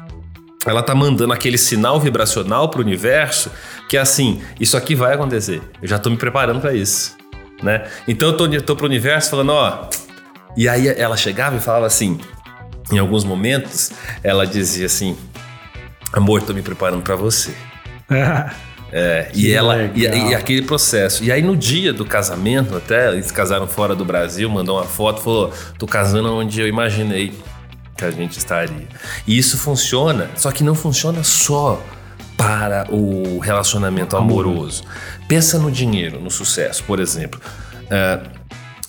ela tá mandando aquele sinal vibracional pro universo que é assim, isso aqui vai acontecer. Eu já tô me preparando para isso, né? Então eu tô, tô pro universo falando, ó, e aí ela chegava e falava assim, em alguns momentos, ela dizia assim: "Amor, tô me preparando para você". É, e ela e, legal. e aquele processo. E aí no dia do casamento, até eles casaram fora do Brasil, mandou uma foto, falou: "Tô casando onde eu imaginei que a gente estaria". E isso funciona, só que não funciona só para o relacionamento amoroso. Pensa no dinheiro, no sucesso, por exemplo. É,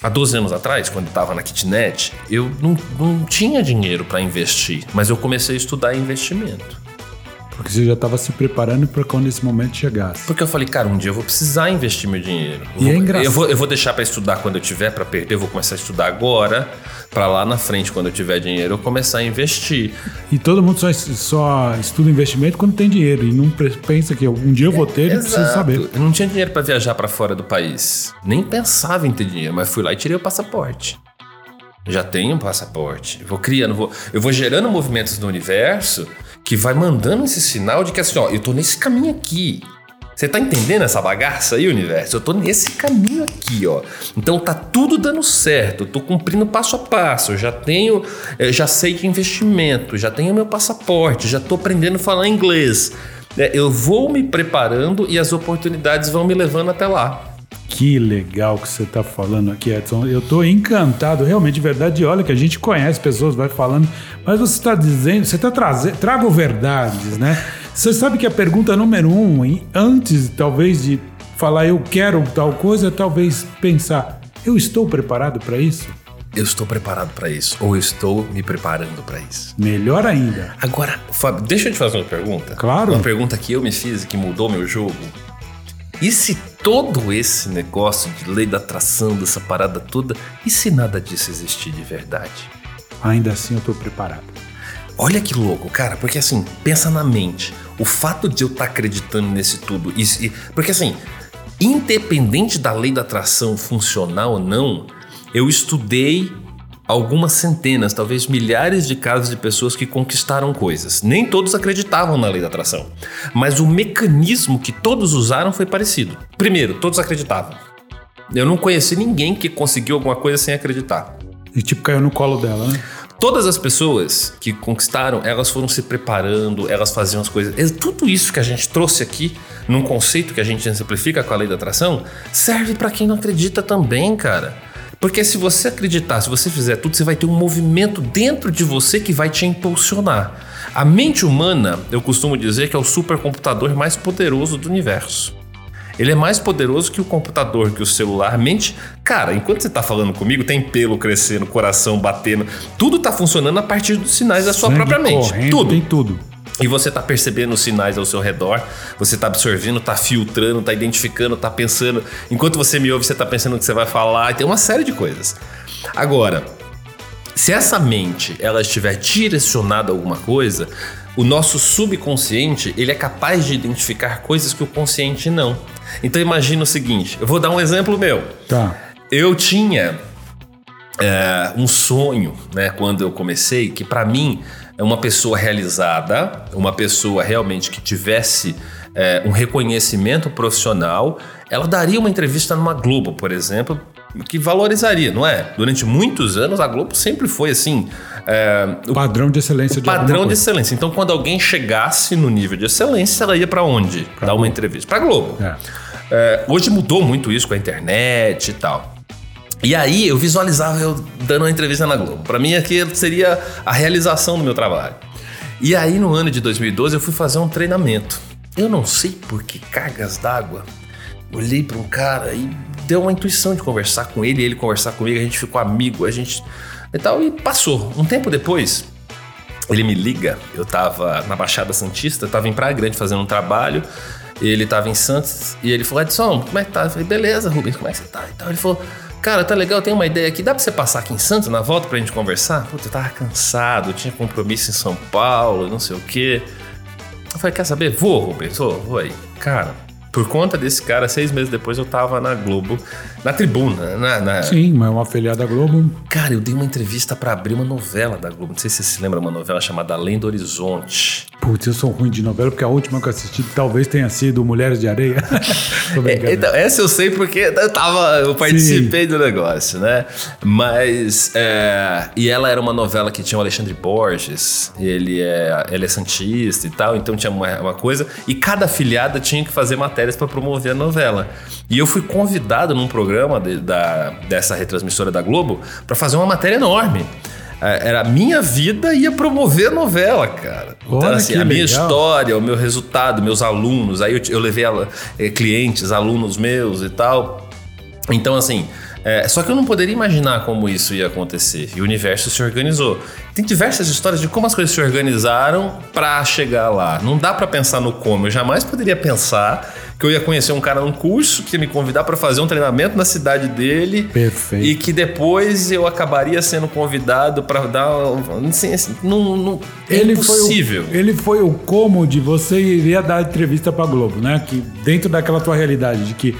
Há 12 anos atrás, quando eu estava na kitnet, eu não, não tinha dinheiro para investir, mas eu comecei a estudar investimento. Porque você já estava se preparando para quando esse momento chegasse. Porque eu falei, cara, um dia eu vou precisar investir meu dinheiro. Eu E vou, é engraçado. Eu vou, eu vou deixar pra estudar quando eu tiver pra perder, eu vou começar a estudar agora, pra lá na frente, quando eu tiver dinheiro, eu começar a investir. E todo mundo só, só estuda investimento quando tem dinheiro. E não pensa que um dia eu vou ter e preciso saber. Eu não tinha dinheiro pra viajar pra fora do país. Nem pensava em ter dinheiro, mas fui lá e tirei o passaporte. Já tenho um passaporte. Vou criando, vou, eu vou gerando movimentos no universo que vai mandando esse sinal de que assim, ó, eu tô nesse caminho aqui. Você tá entendendo essa bagaça aí, universo? Eu tô nesse caminho aqui, ó. Então tá tudo dando certo. Tô cumprindo passo a passo. Eu já tenho, eu já sei de investimento, já tenho meu passaporte, já tô aprendendo a falar inglês. É, Eu vou me preparando e as oportunidades vão me levando até lá. Que legal que você está falando aqui, Edson. Eu estou encantado, realmente, de verdade. Olha que a gente conhece pessoas, vai falando, mas você está dizendo, você está trazendo, trago verdades, né? Você sabe que a pergunta número um, antes talvez de falar eu quero tal coisa, talvez pensar, eu estou preparado para isso? Eu estou preparado para isso ou estou me preparando para isso. Melhor ainda. Agora, Fábio, deixa eu te fazer uma pergunta. Claro. Uma pergunta que eu me fiz que mudou meu jogo. E se todo esse negócio de lei da atração, dessa parada toda, e se nada disso existir de verdade? Ainda assim eu estou preparado. Olha que louco, cara, porque assim, pensa na mente. O fato de eu estar acreditando nesse tudo, e, e- porque assim, independente da lei da atração funcionar ou não, eu estudei algumas centenas, talvez milhares de casos de pessoas que conquistaram coisas. Nem todos acreditavam na lei da atração, mas o mecanismo que todos usaram foi parecido. Primeiro, todos acreditavam. Eu não conheci ninguém que conseguiu alguma coisa sem acreditar. E tipo, caiu no colo dela, né? Todas as pessoas que conquistaram, elas foram se preparando, elas faziam as coisas. Tudo isso que a gente trouxe aqui, num conceito que a gente exemplifica com a lei da atração, serve para quem não acredita também, cara. Porque se você acreditar, se você fizer tudo, você vai ter um movimento dentro de você que vai te impulsionar. A mente humana, eu costumo dizer que é o supercomputador mais poderoso do universo. Ele é mais poderoso que o computador, que o celular. Mente, cara, enquanto você tá falando comigo, tem pelo crescendo, coração batendo, tudo tá funcionando a partir dos sinais da sua própria mente. Tudo. Tem tudo. E você tá percebendo os sinais ao seu redor, você tá absorvendo, tá filtrando, tá identificando, tá pensando. Enquanto você me ouve, você tá pensando o que você vai falar, e tem uma série de coisas. Agora, se essa mente ela estiver direcionada a alguma coisa, o nosso subconsciente ele é capaz de identificar coisas que o consciente não. Então imagina o seguinte, eu vou dar um exemplo meu. Tá. Eu tinha é, um sonho, né, quando eu comecei, que para mim uma pessoa realizada, uma pessoa realmente que tivesse é, um reconhecimento profissional, ela daria uma entrevista numa Globo, por exemplo, que valorizaria, não é? Durante muitos anos a Globo sempre foi assim, é, o Padrão de excelência de padrão de excelência. Então, quando alguém chegasse no nível de excelência, ela ia para onde? Dar uma entrevista para Globo. É. É, hoje mudou muito isso com a internet e tal. E aí eu visualizava eu dando uma entrevista na Globo. Para mim aquilo seria a realização do meu trabalho. E aí no ano de 2012 eu fui fazer um treinamento. Eu não sei por que cargas d'água. Olhei para um cara e deu uma intuição de conversar com ele, ele conversar comigo, a gente ficou amigo, a gente e tal e passou. Um tempo depois, ele me liga, eu tava na Baixada Santista, tava em Praia Grande fazendo um trabalho, ele tava em Santos e ele falou: Edson, como é que tá? Eu falei: beleza, Rubens, como é que você tá? E tal. Ele falou: cara, tá legal, tenho uma ideia aqui, dá pra você passar aqui em Santos na volta pra gente conversar? Puta, eu tava cansado, tinha compromisso em São Paulo, não sei o quê. Eu falei: quer saber? Vou, Rubens, vou, vou aí. Cara, por conta desse cara, seis meses depois eu tava na Globo, na tribuna, na. na- Sim, mas uma afiliada da Globo. Cara, eu dei uma entrevista pra abrir uma novela da Globo. Não sei se você se lembra, uma novela chamada Além do Horizonte. Putz, eu sou ruim de novela, porque a última que eu assisti talvez tenha sido Mulheres de Areia. É, então, essa eu sei porque eu tava, eu participei do negócio, né? Mas é, e ela era uma novela que tinha o Alexandre Borges, ele é, ele é santista e tal, então tinha uma, uma coisa e cada afiliada tinha que fazer matérias para promover a novela. E eu fui convidado num programa de- da, dessa retransmissora da Globo para fazer uma matéria enorme. É, Era a minha vida ia promover a novela, cara. Então, Olha assim, que a minha legal. história, o meu resultado, meus alunos. Aí eu, eu levei ela, eh, clientes, alunos meus e tal. Então, assim, é, só que eu não poderia imaginar como isso ia acontecer. E o universo se organizou. Tem diversas histórias de como as coisas se organizaram pra chegar lá. Não dá pra pensar no como. Eu jamais poderia pensar que eu ia conhecer um cara num curso que ia me convidar pra fazer um treinamento na cidade dele. Perfeito. E que depois eu acabaria sendo convidado pra dar. Assim, assim, não, não, é impossível. Foi o, ele foi o como de você iria dar entrevista pra Globo, né? Que dentro daquela tua realidade de que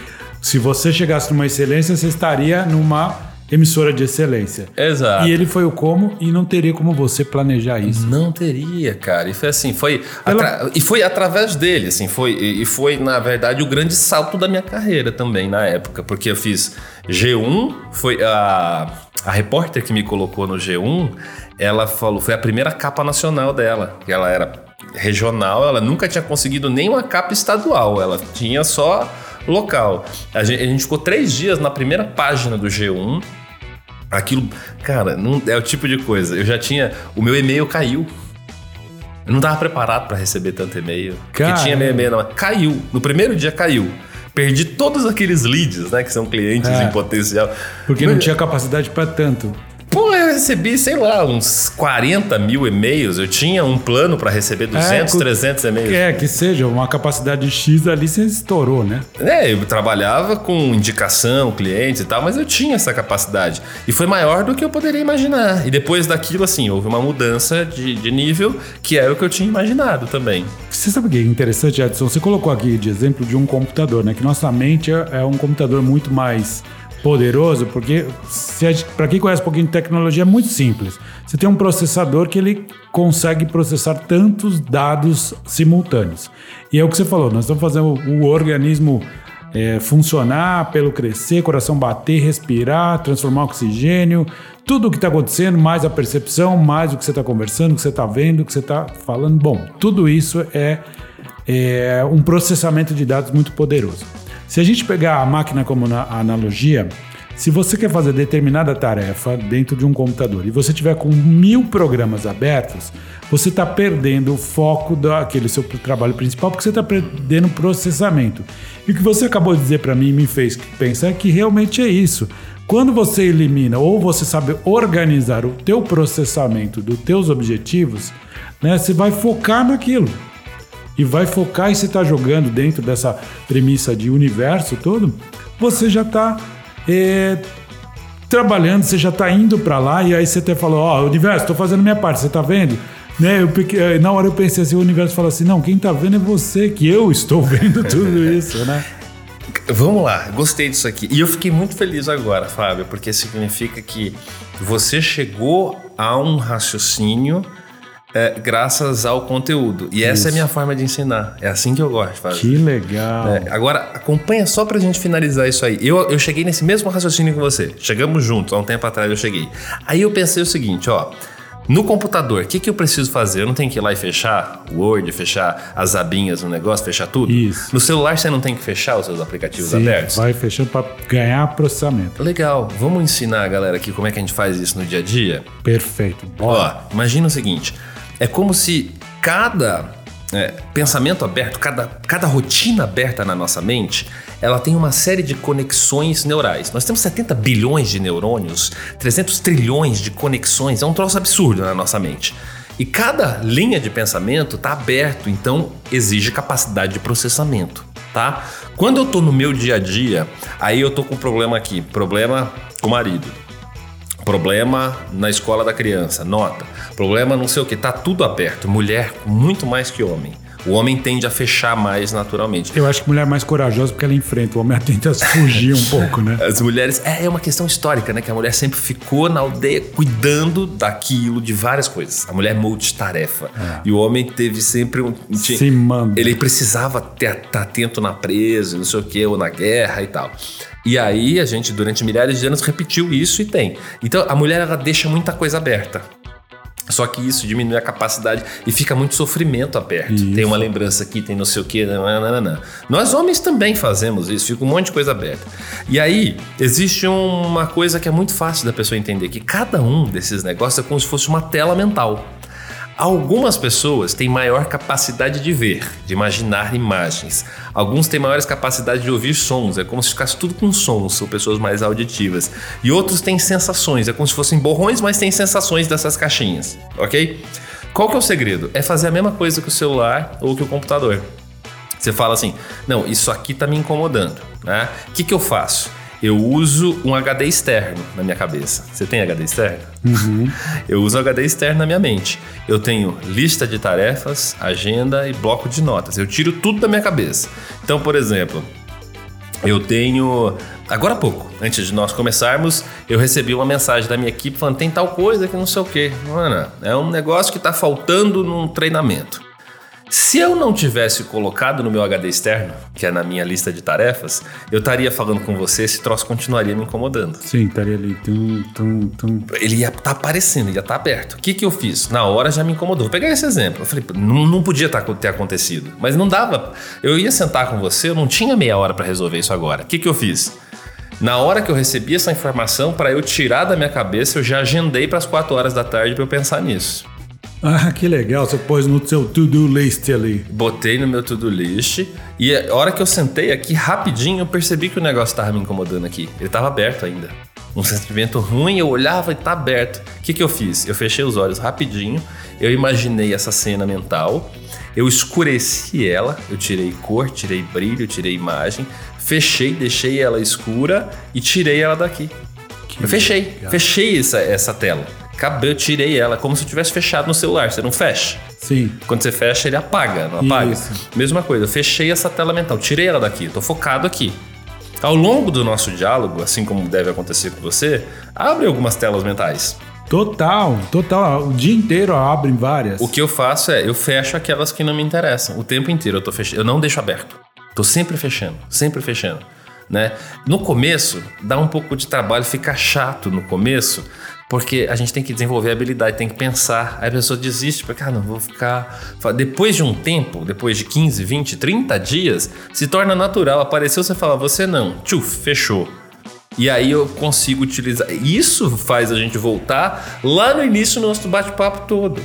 se você chegasse numa excelência, você estaria numa emissora de excelência. Exato. E ele foi o como e não teria como você planejar isso. Não teria, cara. E foi assim, foi Ela- e foi através dele, assim, foi e e foi na verdade o grande salto da minha carreira também na época, porque eu fiz G1, foi a a repórter que me colocou no G1, ela falou, foi a primeira capa nacional dela, que ela era regional, ela nunca tinha conseguido nenhuma capa estadual, ela tinha só local. A gente, a gente ficou três dias na primeira página do G1. Aquilo, cara, não é o tipo de coisa. Eu já tinha. O meu e-mail caiu. Eu não tava preparado pra receber tanto e-mail. Porque Caramba. tinha meu e-mail, não. Caiu. No primeiro dia caiu. Perdi todos aqueles leads, né? Que são clientes É. em potencial. Porque não tinha capacidade pra tanto. Recebi, sei lá, uns 40 mil e-mails. Eu tinha um plano pra receber 200, com- 300 e-mails. É, que seja uma capacidade X ali, você estourou, né? É, eu trabalhava com indicação, clientes e tal, mas eu tinha essa capacidade. E foi maior do que eu poderia imaginar. E depois daquilo, assim, houve uma mudança de, de nível que era o que eu tinha imaginado também. Você sabe o que é interessante, Edson? Você colocou aqui de exemplo de um computador, né? Que nossa mente é, é um computador muito mais poderoso, porque para quem conhece um pouquinho de tecnologia é muito simples. Você tem um processador que ele consegue processar tantos dados simultâneos. E é o que você falou, nós estamos fazendo o, organismo é, funcionar, pelo crescer, coração bater, respirar, transformar oxigênio, tudo o que está acontecendo, mais a percepção, mais o que você está conversando, o que você está vendo, o que você está falando. Bom, tudo isso é, é um processamento de dados muito poderoso. Se a gente pegar a máquina como na- analogia, Se você quer fazer determinada tarefa dentro de um computador e você tiver com mil programas abertos, você está perdendo o foco daquele seu trabalho principal porque você está perdendo processamento. E o que você acabou de dizer para mim me fez pensar que realmente é isso. Quando você elimina ou você sabe organizar o teu processamento dos teus objetivos, né, você vai focar naquilo. E vai focar e você está jogando dentro dessa premissa de universo todo, você já está é, trabalhando, você já está indo para lá e aí você até falou, ó, oh, universo, estou fazendo minha parte, você está vendo? Né, eu, eh, na hora eu pensei assim, o universo fala assim, não, quem está vendo é você, que eu estou vendo tudo isso, né? Vamos lá, gostei disso aqui. E eu fiquei muito feliz agora, Fábio, porque significa que você chegou a um raciocínio é, graças ao conteúdo. E Isso. essa é a minha forma de ensinar. É assim que eu gosto de fazer. Que legal. É, agora, acompanha só pra gente finalizar isso aí. Eu, eu cheguei nesse mesmo raciocínio com você. Chegamos juntos, há um tempo atrás eu cheguei. Aí eu pensei o seguinte, ó. No computador, o que, que eu preciso fazer? Eu não tenho que ir lá e fechar o Word, fechar as abinhas no negócio, fechar tudo? Isso. No celular você não tem que fechar os seus aplicativos Sim, abertos? Vai fechando para ganhar processamento. Legal. Vamos ensinar a galera aqui como é que a gente faz isso no dia a dia? Perfeito. Bora. Ó, imagina o seguinte: é como se cada é, pensamento aberto, cada, cada rotina aberta na nossa mente, ela tem uma série de conexões neurais. Nós temos 70 bilhões de neurônios, 300 trilhões de conexões, é um troço absurdo na nossa mente. E cada linha de pensamento está aberto, então exige capacidade de processamento, tá? Quando eu estou no meu dia a dia, aí eu tô com um problema aqui, problema com o marido Problema na escola da criança, nota. Problema não sei o que, tá tudo aberto. Mulher muito mais que homem. O homem tende a fechar mais naturalmente. Eu acho que mulher é mais corajosa porque ela enfrenta. O homem tenta fugir um pouco, né? As mulheres. É, é uma questão histórica, né? Que a mulher sempre ficou na aldeia cuidando daquilo, de várias coisas. A mulher é multitarefa. É. E o homem teve sempre um. Se manda. Ele precisava estar tá atento na presa, não sei o que, ou na guerra e tal. E aí a gente, durante milhares de anos, repetiu isso e tem. Então a mulher ela deixa muita coisa aberta. Só que isso diminui a capacidade e fica muito sofrimento aberto. Isso. Tem uma lembrança aqui, tem não sei o que. Nós homens também fazemos isso, fica um monte de coisa aberta. E aí, existe uma coisa que é muito fácil da pessoa entender: que cada um desses negócios é como se fosse uma tela mental. Algumas pessoas têm maior capacidade de ver, de imaginar imagens. Alguns têm maiores capacidades de ouvir sons, é como se ficasse tudo com sons, são pessoas mais auditivas. E outros têm sensações, é como se fossem borrões, mas têm sensações dessas caixinhas, ok? Qual que é o segredo? É fazer a mesma coisa que o celular ou que o computador. Você fala assim, não, isso aqui está me incomodando, né? O que, que eu faço? Eu uso um HD externo na minha cabeça. Você tem HD externo? Uhum. Eu uso HD externo na minha mente. Eu tenho lista de tarefas, agenda e bloco de notas. Eu tiro tudo da minha cabeça. Então, por exemplo, eu tenho. Agora há pouco, antes de nós começarmos, eu recebi uma mensagem da minha equipe falando: tem tal coisa que não sei o quê. Mano, é um negócio que está faltando num treinamento. Se eu não tivesse colocado no meu HD externo, que é na minha lista de tarefas, eu estaria falando com você, esse troço continuaria me incomodando. Sim, estaria ali. Tum, tum, tum. Ele ia estar tá aparecendo, ia estar tá aberto. O que, que eu fiz? Na hora já me incomodou. Vou pegar esse exemplo. Eu falei, não, não podia tá, ter acontecido. Mas não dava. Eu ia sentar com você, eu não tinha meia hora para resolver isso agora. O que, que eu fiz? Na hora que eu recebi essa informação, para eu tirar da minha cabeça, eu já agendei para as 4 horas da tarde para eu pensar nisso. Ah, que legal. Você pôs no seu to-do list ali. Botei no meu to-do list. E a hora que eu sentei aqui, rapidinho, eu percebi que o negócio estava me incomodando aqui. Ele estava aberto ainda. Um sentimento ruim, eu olhava e tá aberto. O que, que eu fiz? Eu fechei os olhos rapidinho, eu imaginei essa cena mental, eu escureci ela, eu tirei cor, tirei brilho, tirei imagem, fechei, deixei ela escura e tirei ela daqui. Que eu fechei, legal. fechei essa, essa tela. Acabei, eu tirei ela como se eu tivesse fechado no celular. Você não fecha? Sim. Quando você fecha, ele apaga, não apaga? Isso. Mesma coisa, eu fechei essa tela mental, tirei ela daqui, tô focado aqui. Ao longo do nosso diálogo, assim como deve acontecer com você, abre algumas telas mentais. Total, total. O dia inteiro abre várias. O que eu faço é, eu fecho aquelas que não me interessam. O tempo inteiro eu tô fechando. Eu não deixo aberto. Tô sempre fechando, sempre fechando. Né? No começo, dá um pouco de trabalho, fica chato no começo, porque a gente tem que desenvolver habilidade, tem que pensar. Aí a pessoa desiste, porque, ah, não, vou ficar. Depois de um tempo, depois de 15, 20, 30 dias, se torna natural. Apareceu, você fala, você não. Tchuf, fechou. E aí eu consigo utilizar. Isso faz a gente voltar lá no início do nosso bate-papo todo.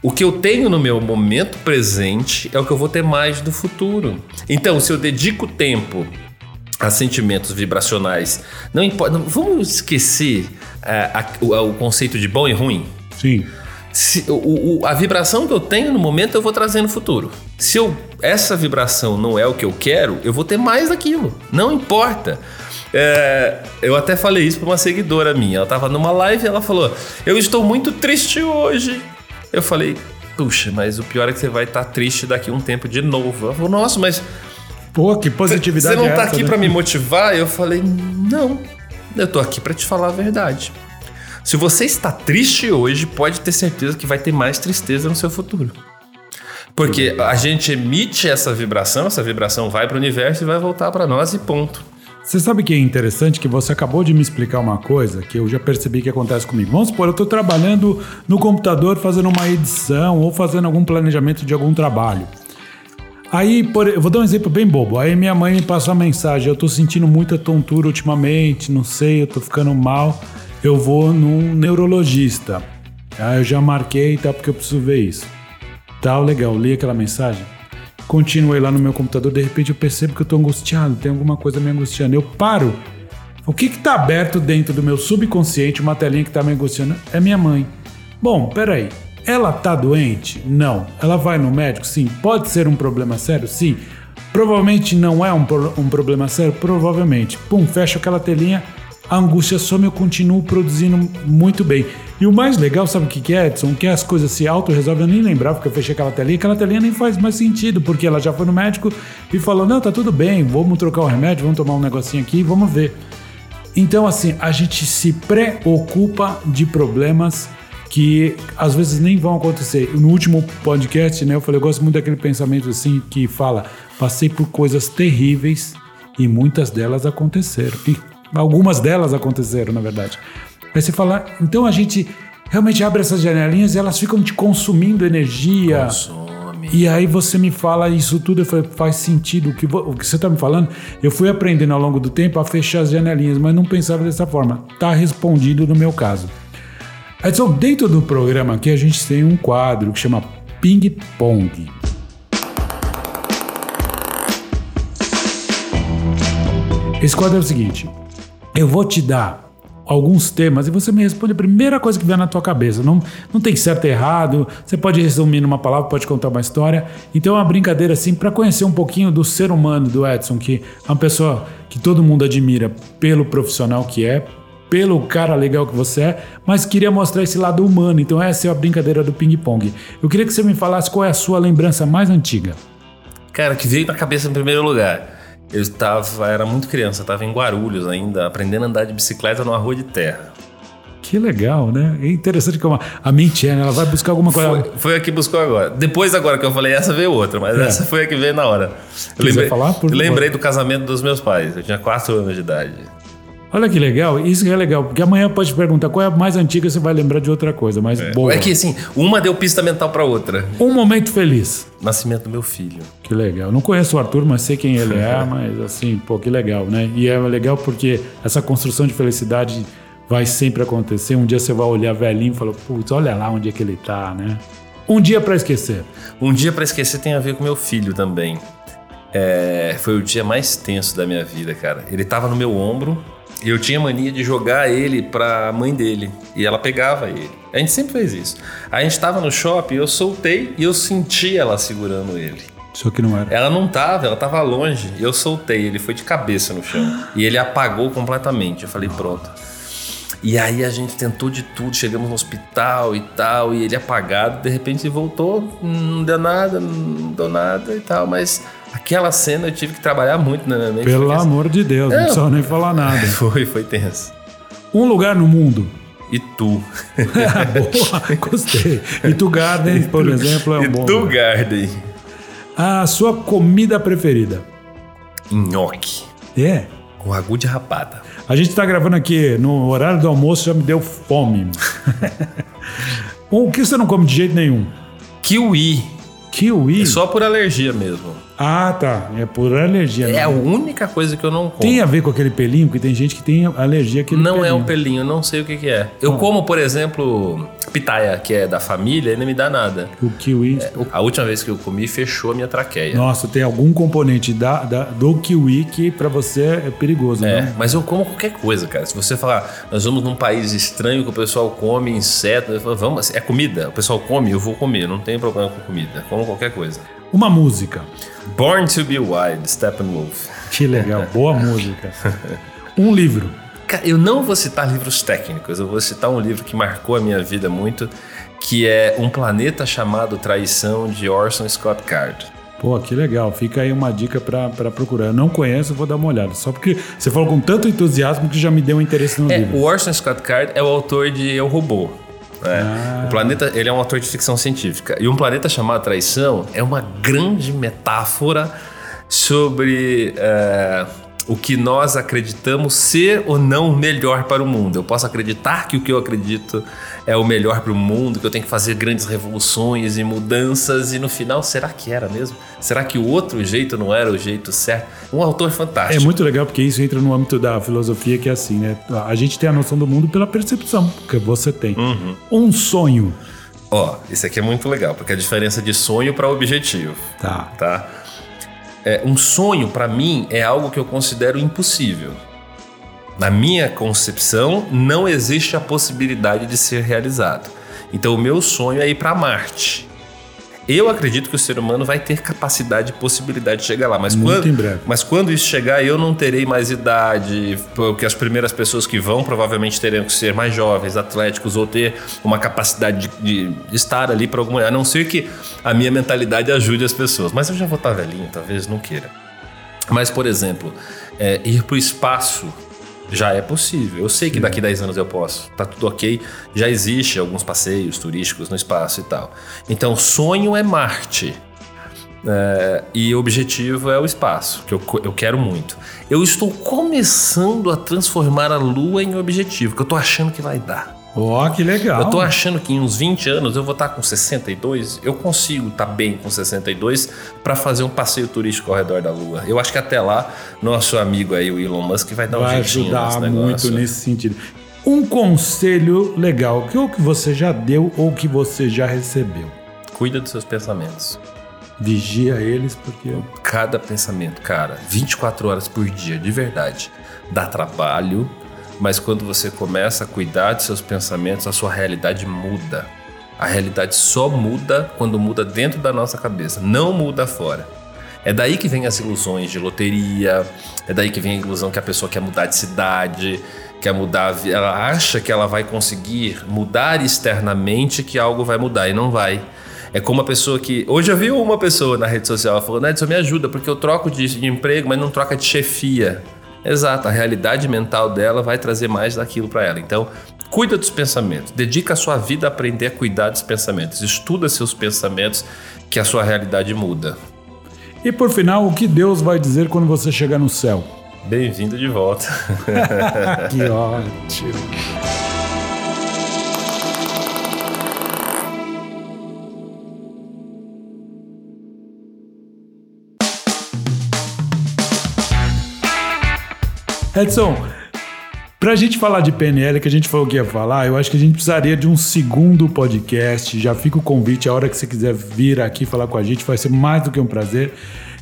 O que eu tenho no meu momento presente é o que eu vou ter mais do futuro. Então, se eu dedico tempo a sentimentos vibracionais, não importa. vamos esquecer é, a- o, o conceito de bom e ruim. Sim. Se- o- o- a vibração que eu tenho no momento eu vou trazer no futuro. Se eu, essa vibração não é o que eu quero, eu vou ter mais daquilo. Não importa. É, eu até falei isso para uma seguidora minha. Ela tava numa live e ela falou: Eu estou muito triste hoje. Eu falei: Puxa, mas o pior é que você vai estar triste daqui a um tempo de novo. Ela falou: Nossa, mas Pô, que positividade você não é tá aqui né? pra me motivar? Eu falei, não. Eu tô aqui pra te falar a verdade. Se você está triste hoje, pode ter certeza que vai ter mais tristeza no seu futuro. Porque a gente emite essa vibração, essa vibração vai pro universo e vai voltar pra nós e ponto. Você sabe que é interessante que você acabou de me explicar uma coisa que eu já percebi que acontece comigo. Vamos supor, eu estou trabalhando no computador fazendo uma edição ou fazendo algum planejamento de algum trabalho. Aí, por, vou dar um exemplo bem bobo. Aí minha mãe me passa uma mensagem: eu tô sentindo muita tontura ultimamente, não sei, eu tô ficando mal. Eu vou num neurologista. Aí eu já marquei, tá? Porque eu preciso ver isso. Tá, legal, li aquela mensagem. Continuei lá no meu computador, de repente eu percebo que eu tô angustiado, tem alguma coisa me angustiando. Eu paro. O que que tá aberto dentro do meu subconsciente, uma telinha que tá me angustiando? É minha mãe. Bom, peraí. Ela tá doente? Não. Ela vai no médico? Sim. Pode ser um problema sério? Sim. Provavelmente não é um, um problema sério? Provavelmente. Pum, fecha aquela telinha, a angústia some, eu continuo produzindo muito bem. E o mais legal, sabe o que é, Edson? Que as coisas se auto-resolvem. Eu nem lembrava que eu fechei aquela telinha. Aquela telinha nem faz mais sentido, porque ela já foi no médico e falou: não, tá tudo bem, vamos trocar o remédio, vamos tomar um negocinho aqui, vamos ver. Então, assim, a gente se preocupa de problemas que às vezes nem vão acontecer. No último podcast, né, eu falei, eu gosto muito daquele pensamento assim que fala: passei por coisas terríveis e muitas delas aconteceram. E algumas delas aconteceram, na verdade. Aí você fala, então a gente realmente abre essas janelinhas e elas ficam te consumindo energia. Consome. E aí você me fala isso tudo, eu falei, faz sentido. O que, o que você está me falando, eu fui aprendendo ao longo do tempo a fechar as janelinhas, mas não pensava dessa forma. Tá respondido no meu caso. Edson, dentro do programa aqui a gente tem um quadro que chama Ping Pong. Esse quadro é o seguinte: eu vou te dar alguns temas e você me responde a primeira coisa que vier na tua cabeça. Não, não tem certo e errado, você pode resumir numa palavra, pode contar uma história. Então é uma brincadeira assim para conhecer um pouquinho do ser humano do Edson, que é uma pessoa que todo mundo admira pelo profissional que é, pelo cara legal que você é, mas queria mostrar esse lado humano. Então essa é a brincadeira do ping-pong. Eu queria que você me falasse qual é a sua lembrança mais antiga. Cara, que veio na cabeça em primeiro lugar. Eu estava, era muito criança, estava em Guarulhos ainda, aprendendo a andar de bicicleta numa rua de terra. Que legal, né? É interessante como a- mente é, né? Ela vai buscar alguma coisa. Foi, foi a que buscou agora. Depois agora que eu falei essa veio outra, mas É. essa foi a que veio na hora. Eu Quiser falar, por lembrei do casamento dos meus pais. Eu tinha 4 anos de idade. Olha que legal, isso que é legal, porque amanhã pode te perguntar qual é a mais antiga, você vai lembrar de outra coisa, mas boa. É que assim, uma deu pista mental pra outra. Um momento feliz. Nascimento do meu filho. Que legal. Não conheço o Arthur, mas sei quem ele é, mas assim, pô, que legal, né? E é legal porque essa construção de felicidade vai sempre acontecer. Um dia você vai olhar velhinho e falar, putz, olha lá onde é que ele tá, né? Um dia pra esquecer. Um dia pra esquecer tem a ver com meu filho também. É, foi o dia mais tenso da minha vida, cara. Ele tava no meu ombro eu tinha mania de jogar ele pra mãe dele. E ela pegava ele. A gente sempre fez isso. A gente tava no shopping, eu soltei e eu senti ela segurando ele. Só que não era. Ela não tava, ela tava longe. Eu soltei, ele foi de cabeça no chão. E ele apagou completamente. Eu falei, pronto. E aí a gente tentou de tudo, chegamos no hospital e tal, e ele apagado, de repente ele voltou, não deu nada, não deu nada e tal, mas aquela cena eu tive que trabalhar muito na minha mente. Pelo amor de Deus, não Não. precisa nem falar nada. Foi, foi tenso. Um lugar no mundo. E tu? Boa, gostei. Itu Garden, por exemplo, é um e bom. tu, lugar. Garden? A sua comida preferida? Nhoque. É. Com agu de rapada. A gente tá gravando aqui no horário do almoço, já me deu fome. o que você não come de jeito nenhum? Kiwi. Kiwi. Só por alergia mesmo. Ah, tá. É por alergia. É a não. única coisa que eu não como. Tem a ver com aquele pelinho, porque tem gente que tem alergia àquele Não pelinho. é um pelinho, eu não sei o que, que é. Eu como, por exemplo, pitaia, que é da família, e não me dá nada. O kiwi. A última vez que eu comi, fechou a minha traqueia. Nossa, tem algum componente da, da- do kiwi que pra você é perigoso, É, né? mas eu como qualquer coisa, cara. Se você falar, nós vamos num país estranho que o pessoal come inseto, eu falo, vamos, é comida. O pessoal come, eu vou comer, não tem problema com comida. Como qualquer coisa. Uma música. Born to be Wild, Steppenwolf. Que legal, boa música. Um livro. Cara, eu não vou citar livros técnicos, eu vou citar um livro que marcou a minha vida muito, que é Um Planeta Chamado Traição, de Orson Scott Card. Pô, que legal. Fica aí uma dica pra procurar. Eu não conheço, vou dar uma olhada. Só porque você falou com tanto entusiasmo que já me deu um interesse no É, livro. o Orson Scott Card é o autor de Eu Robô. Né? Ah. O planeta, ele é um autor de ficção científica. E um planeta chamado Traição é uma grande metáfora sobre é, o que nós acreditamos ser ou não melhor para o mundo. Eu posso acreditar que o que eu acredito é o melhor para o mundo, que eu tenho que fazer grandes revoluções e mudanças, e no final, será que era mesmo? Será que o outro jeito não era o jeito certo? Um autor É fantástico. muito legal porque isso entra no âmbito da filosofia que é assim, né? A gente tem a noção do mundo pela percepção que você tem. Uhum. Um sonho. Ó, isso aqui é muito legal, porque a diferença de sonho para objetivo, Tá. tá? É, um sonho, para mim, é algo que eu considero impossível. Na minha concepção, não existe a possibilidade de ser realizado. Então, o meu sonho é ir para Marte. Eu acredito que o ser humano vai ter capacidade e possibilidade de chegar lá, mas Muito quando, em breve. mas quando isso chegar, eu não terei mais idade, porque as primeiras pessoas que vão provavelmente terão que ser mais jovens, atléticos, ou ter uma capacidade de, de estar ali para alguma. A não ser que a minha mentalidade ajude as pessoas. Mas eu já vou estar velhinho, talvez não queira. Mas, por exemplo, é, ir para o espaço já é possível. Eu sei que daqui 10 anos eu posso. Tá tudo ok. Já existe alguns passeios turísticos no espaço e tal. Então, sonho é Marte. É, e o objetivo é o espaço, que eu, eu quero muito. Eu estou começando a transformar a Lua em objetivo, que eu tô achando que vai dar. Ó, que legal. Eu tô achando que em uns 20 anos eu vou estar com 62, eu consigo estar bem com 62 para fazer um passeio turístico ao redor da Lua. Eu acho que até lá, nosso amigo aí, o Elon Musk, vai dar um Vai jeitinho nesse ajudar negócio. muito nesse sentido. Um conselho legal, que ou que você já deu ou que você já recebeu. Cuida dos seus pensamentos. Vigia eles, porque Cada pensamento, cara, 24 horas por dia, de verdade. Dá trabalho, mas quando você começa a cuidar de seus pensamentos, a sua realidade muda. A realidade só muda quando muda dentro da nossa cabeça, não muda fora. É daí que vem as ilusões de loteria, é daí que vem a ilusão que a pessoa quer mudar de cidade, quer mudar, ela acha que ela vai conseguir mudar externamente que algo vai mudar e não vai. É como a pessoa que. Hoje eu vi uma pessoa na rede social falou: Edson, me ajuda, porque eu troco de, de emprego, mas não troca de chefia. Exato, a realidade mental dela vai trazer mais daquilo para ela. Então, cuida dos pensamentos, dedica a sua vida a aprender a cuidar dos pensamentos, estuda seus pensamentos, que a sua realidade muda. E por final, o que Deus vai dizer quando você chegar no céu? Bem-vindo de volta. Que ótimo. Edson, pra gente falar de PNL, que a gente falou que ia falar, eu acho que a gente precisaria de um segundo podcast. Já fica o convite, a hora que você quiser vir aqui falar com a gente, vai ser mais do que um prazer.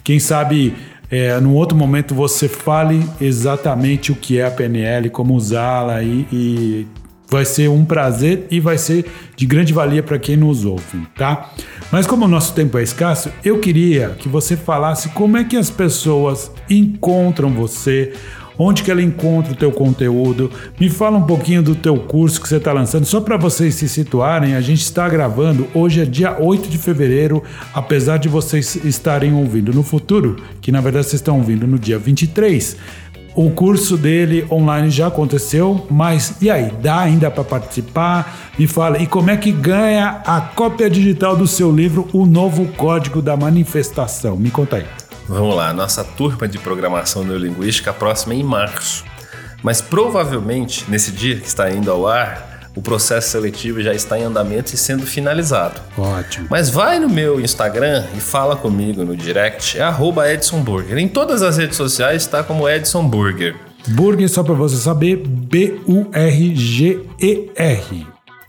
Quem sabe, é, num outro momento, você fale exatamente o que é a PNL, como usá-la e, e vai ser um prazer e vai ser de grande valia para quem nos ouve, tá? Mas como o nosso tempo é escasso, eu queria que você falasse como é que as pessoas encontram você, onde que ela encontra o teu conteúdo. Me fala um pouquinho do teu curso que você está lançando, só para vocês se situarem. A gente está gravando, hoje é dia 8 de fevereiro, apesar de vocês estarem ouvindo no futuro, que na verdade vocês estão ouvindo no dia 23. O curso dele online já aconteceu, mas e aí, dá ainda para participar? Me fala, e como é que ganha a cópia digital do seu livro, O Novo Código da Manifestação? Me conta aí. Vamos lá, nossa turma de programação neurolinguística próxima é em março. Mas provavelmente, nesse dia que está indo ao ar, o processo seletivo já está em andamento e sendo finalizado. Ótimo. Mas vai no meu Instagram e fala comigo no direct, é arroba Edson Burger. Em todas as redes sociais está como Edson Burger. Burger, só pra você saber, B-U-R-G-E-R.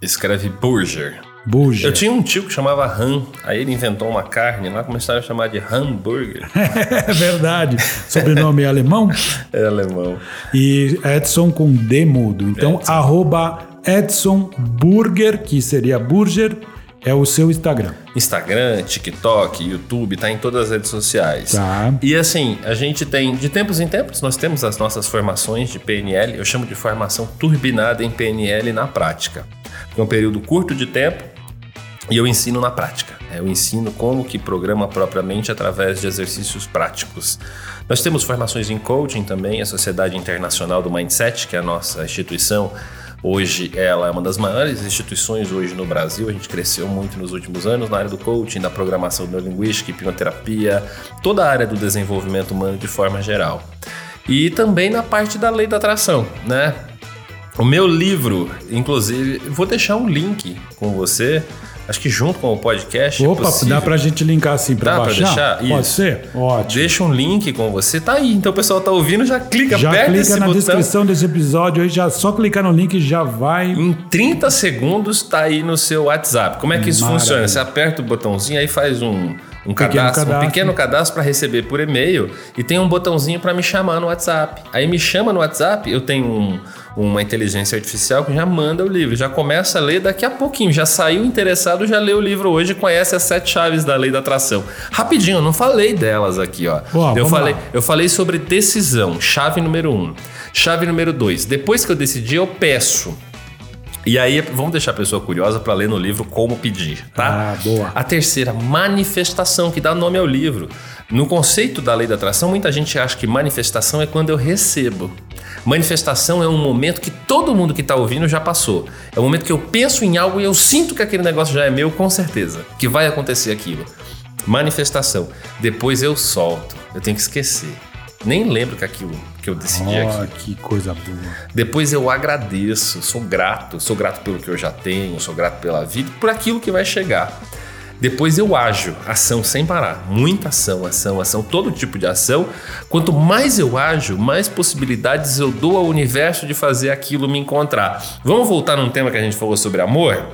Escreve Burger. Burger. Eu tinha um tio que chamava Han, aí ele inventou uma carne lá, começaram a chamar de hambúrguer. É verdade. Sobrenome é alemão é alemão. e Edson com D mudo. Então, Edson. arroba Edson Burger, que seria Burger, é o seu Instagram. Instagram, TikTok, YouTube, tá em todas as redes sociais. Tá. E assim, a gente tem, de tempos em tempos, nós temos as nossas formações de PNL, eu chamo de formação turbinada em PNL na prática. É um período curto de tempo e eu ensino na prática. né? Eu ensino como que programa propriamente através de exercícios práticos. Nós temos formações em coaching também, a Sociedade Internacional do Mindset, que é a nossa instituição, Hoje ela é uma das maiores instituições hoje no Brasil. A gente cresceu muito nos últimos anos na área do coaching, da programação neurolinguística, hipnoterapia, toda a área do desenvolvimento humano de forma geral. E também na parte da lei da atração, né? O meu livro, inclusive, vou deixar um link com você, acho que junto com o podcast. é Opa, possível. dá pra gente linkar assim pra Dá pra baixar? deixar? Pode Isso. ser? Ótimo. Deixa um link com você, tá aí. Então o pessoal tá ouvindo, já clica, Já aperta clica esse na botão. descrição desse episódio aí, já só clicar no link e já vai. Em 30 segundos tá aí no seu WhatsApp. Como é que isso Maravilha. funciona? Você aperta o botãozinho, aí faz um, um Pequeno cadastro, um cadastro. pequeno cadastro para receber por e-mail e tem um botãozinho para me chamar no WhatsApp. Aí me chama no WhatsApp, eu tenho um- uma inteligência artificial que já manda o livro, já começa a ler daqui a pouquinho. Já saiu interessado, já leu o livro hoje, conhece as sete chaves da lei da atração. Rapidinho, eu não falei delas aqui, ó. Boa, eu falei, lá. eu falei sobre decisão, chave número um. Chave número dois. Depois que eu decidi, eu peço. E aí, vamos deixar a pessoa curiosa para ler no livro como pedir, tá? Ah, boa. A terceira, manifestação, que dá nome ao livro. No conceito da lei da atração, muita gente acha que manifestação é quando eu recebo. Manifestação é um momento que todo mundo que está ouvindo já passou. É o momento que eu penso em algo e eu sinto que aquele negócio já é meu, com certeza, que vai acontecer aquilo. Manifestação. Depois eu solto. Eu tenho que esquecer. Nem lembro que aquilo que eu decidi aqui. Ó, que coisa boa. Depois eu agradeço, sou grato, sou grato pelo que eu já tenho, sou grato pela vida, por aquilo que vai chegar. Depois eu ajo, ação sem parar, muita ação, ação, ação, todo tipo de ação. Quanto mais eu ajo, mais possibilidades eu dou ao universo de fazer aquilo me encontrar. Vamos voltar num tema que a gente falou sobre amor?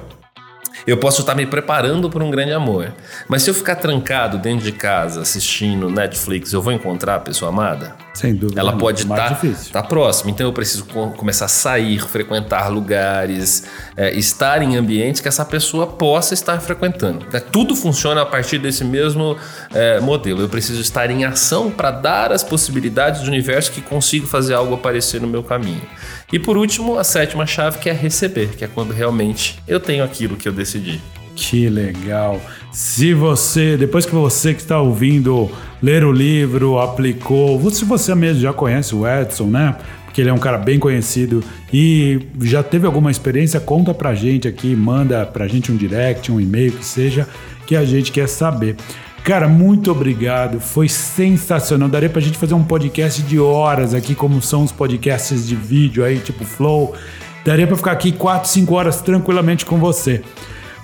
Eu posso estar me preparando para um grande amor, mas se eu ficar trancado dentro de casa assistindo Netflix, eu vou encontrar a pessoa amada? Sem dúvida. Ela pode estar difícil. tá próxima. Então eu preciso co- começar a sair, frequentar lugares, é, estar em ambientes que essa pessoa possa estar frequentando. É, Tudo funciona a partir desse mesmo é, modelo. Eu preciso estar em ação para dar as possibilidades do universo que consigo fazer algo aparecer no meu caminho. E por último, a sétima chave que é receber, que é quando realmente eu tenho aquilo que eu decidi. Que legal. Se você, depois que você que está ouvindo, ler o livro, aplicou, se você mesmo já conhece o Edson, né? Porque ele é um cara bem conhecido e já teve alguma experiência, conta pra gente aqui, manda pra gente um direct, um e-mail, que seja, que a gente quer saber. Cara, muito obrigado. Foi sensacional. Daria pra gente fazer um podcast de horas aqui, como são os podcasts de vídeo aí, tipo Flow. Daria pra ficar aqui 4, 5 horas tranquilamente com você.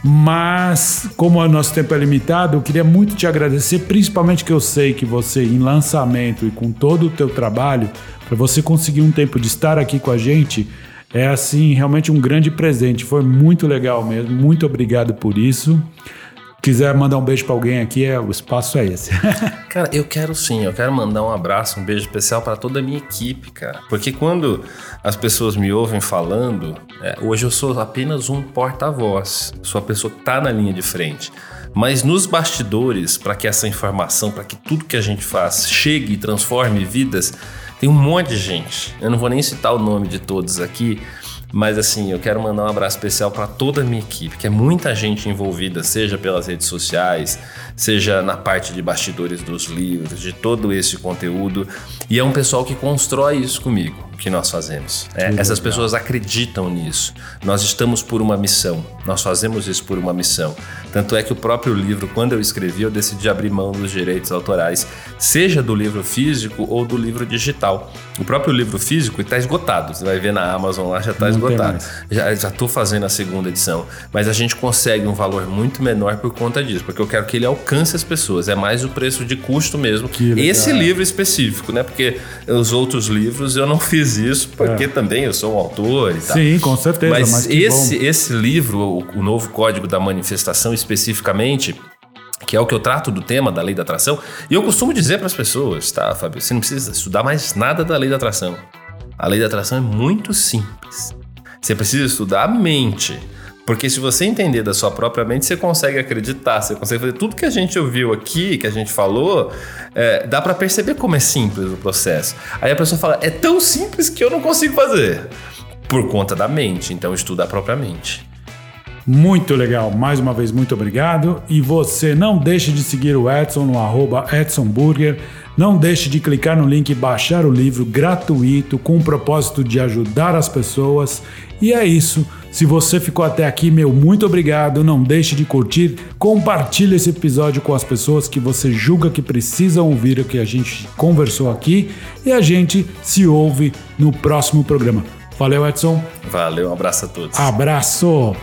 Mas, como o nosso tempo é limitado, eu queria muito te agradecer, principalmente que eu sei que você, em lançamento e com todo o teu trabalho, para você conseguir um tempo de estar aqui com a gente, é assim, realmente um grande presente. Foi muito legal mesmo. Muito obrigado por isso. Quiser mandar um beijo para alguém aqui, é, o espaço é esse. Cara, eu quero sim, eu quero mandar um abraço, um beijo especial para toda a minha equipe, cara. Porque quando as pessoas me ouvem falando, é, hoje eu sou apenas um porta-voz, sou a pessoa que tá na linha de frente. Mas nos bastidores, para que essa informação, para que tudo que a gente faz chegue e transforme vidas, tem um monte de gente. Eu não vou nem citar o nome de todos aqui, mas assim, eu quero mandar um abraço especial para toda a minha equipe, que é muita gente envolvida, seja pelas redes sociais, seja na parte de bastidores dos livros, de todo esse conteúdo. E é um pessoal que constrói isso comigo. Que nós fazemos. né? Essas pessoas acreditam nisso. Nós estamos por uma missão. Nós fazemos isso por uma missão. Tanto é que o próprio livro, quando eu escrevi, eu decidi abrir mão dos direitos autorais, seja do livro físico ou do livro digital. O próprio livro físico está esgotado. Você vai ver na Amazon lá, já está esgotado. Já, tô fazendo a segunda edição. Mas a gente consegue um valor muito menor por conta disso, porque eu quero que ele alcance as pessoas. É mais o preço de custo mesmo. Esse livro específico, né? Porque os outros livros eu não fiz isso, porque também eu sou um autor e tal. É. Sim, com certeza. Mas, Mas, esse, bom. esse livro, o, o novo Código da Manifestação especificamente, que é o que eu trato do tema da lei da atração, e eu costumo dizer para as pessoas, tá, Fábio? Você não precisa estudar mais nada da lei da atração. A lei da atração é muito simples. Você precisa estudar a mente. Porque se você entender da sua própria mente, você consegue acreditar, você consegue fazer tudo que a gente ouviu aqui, que a gente falou, é, dá para perceber como é simples o processo. Aí a pessoa fala, é tão simples que eu não consigo fazer. Por conta da mente, então estuda a própria mente. Muito legal. Mais uma vez, muito obrigado. E você não deixe de seguir o Edson no arroba Edson Burger. Não deixe de clicar no link e baixar o livro gratuito com o propósito de ajudar as pessoas. E é isso. Se você ficou até aqui, meu muito obrigado. Não deixe de curtir. Compartilhe esse episódio com as pessoas que você julga que precisam ouvir o que a gente conversou aqui. E a gente se ouve no próximo programa. Valeu, Edson. Valeu, um abraço a todos. Abraço!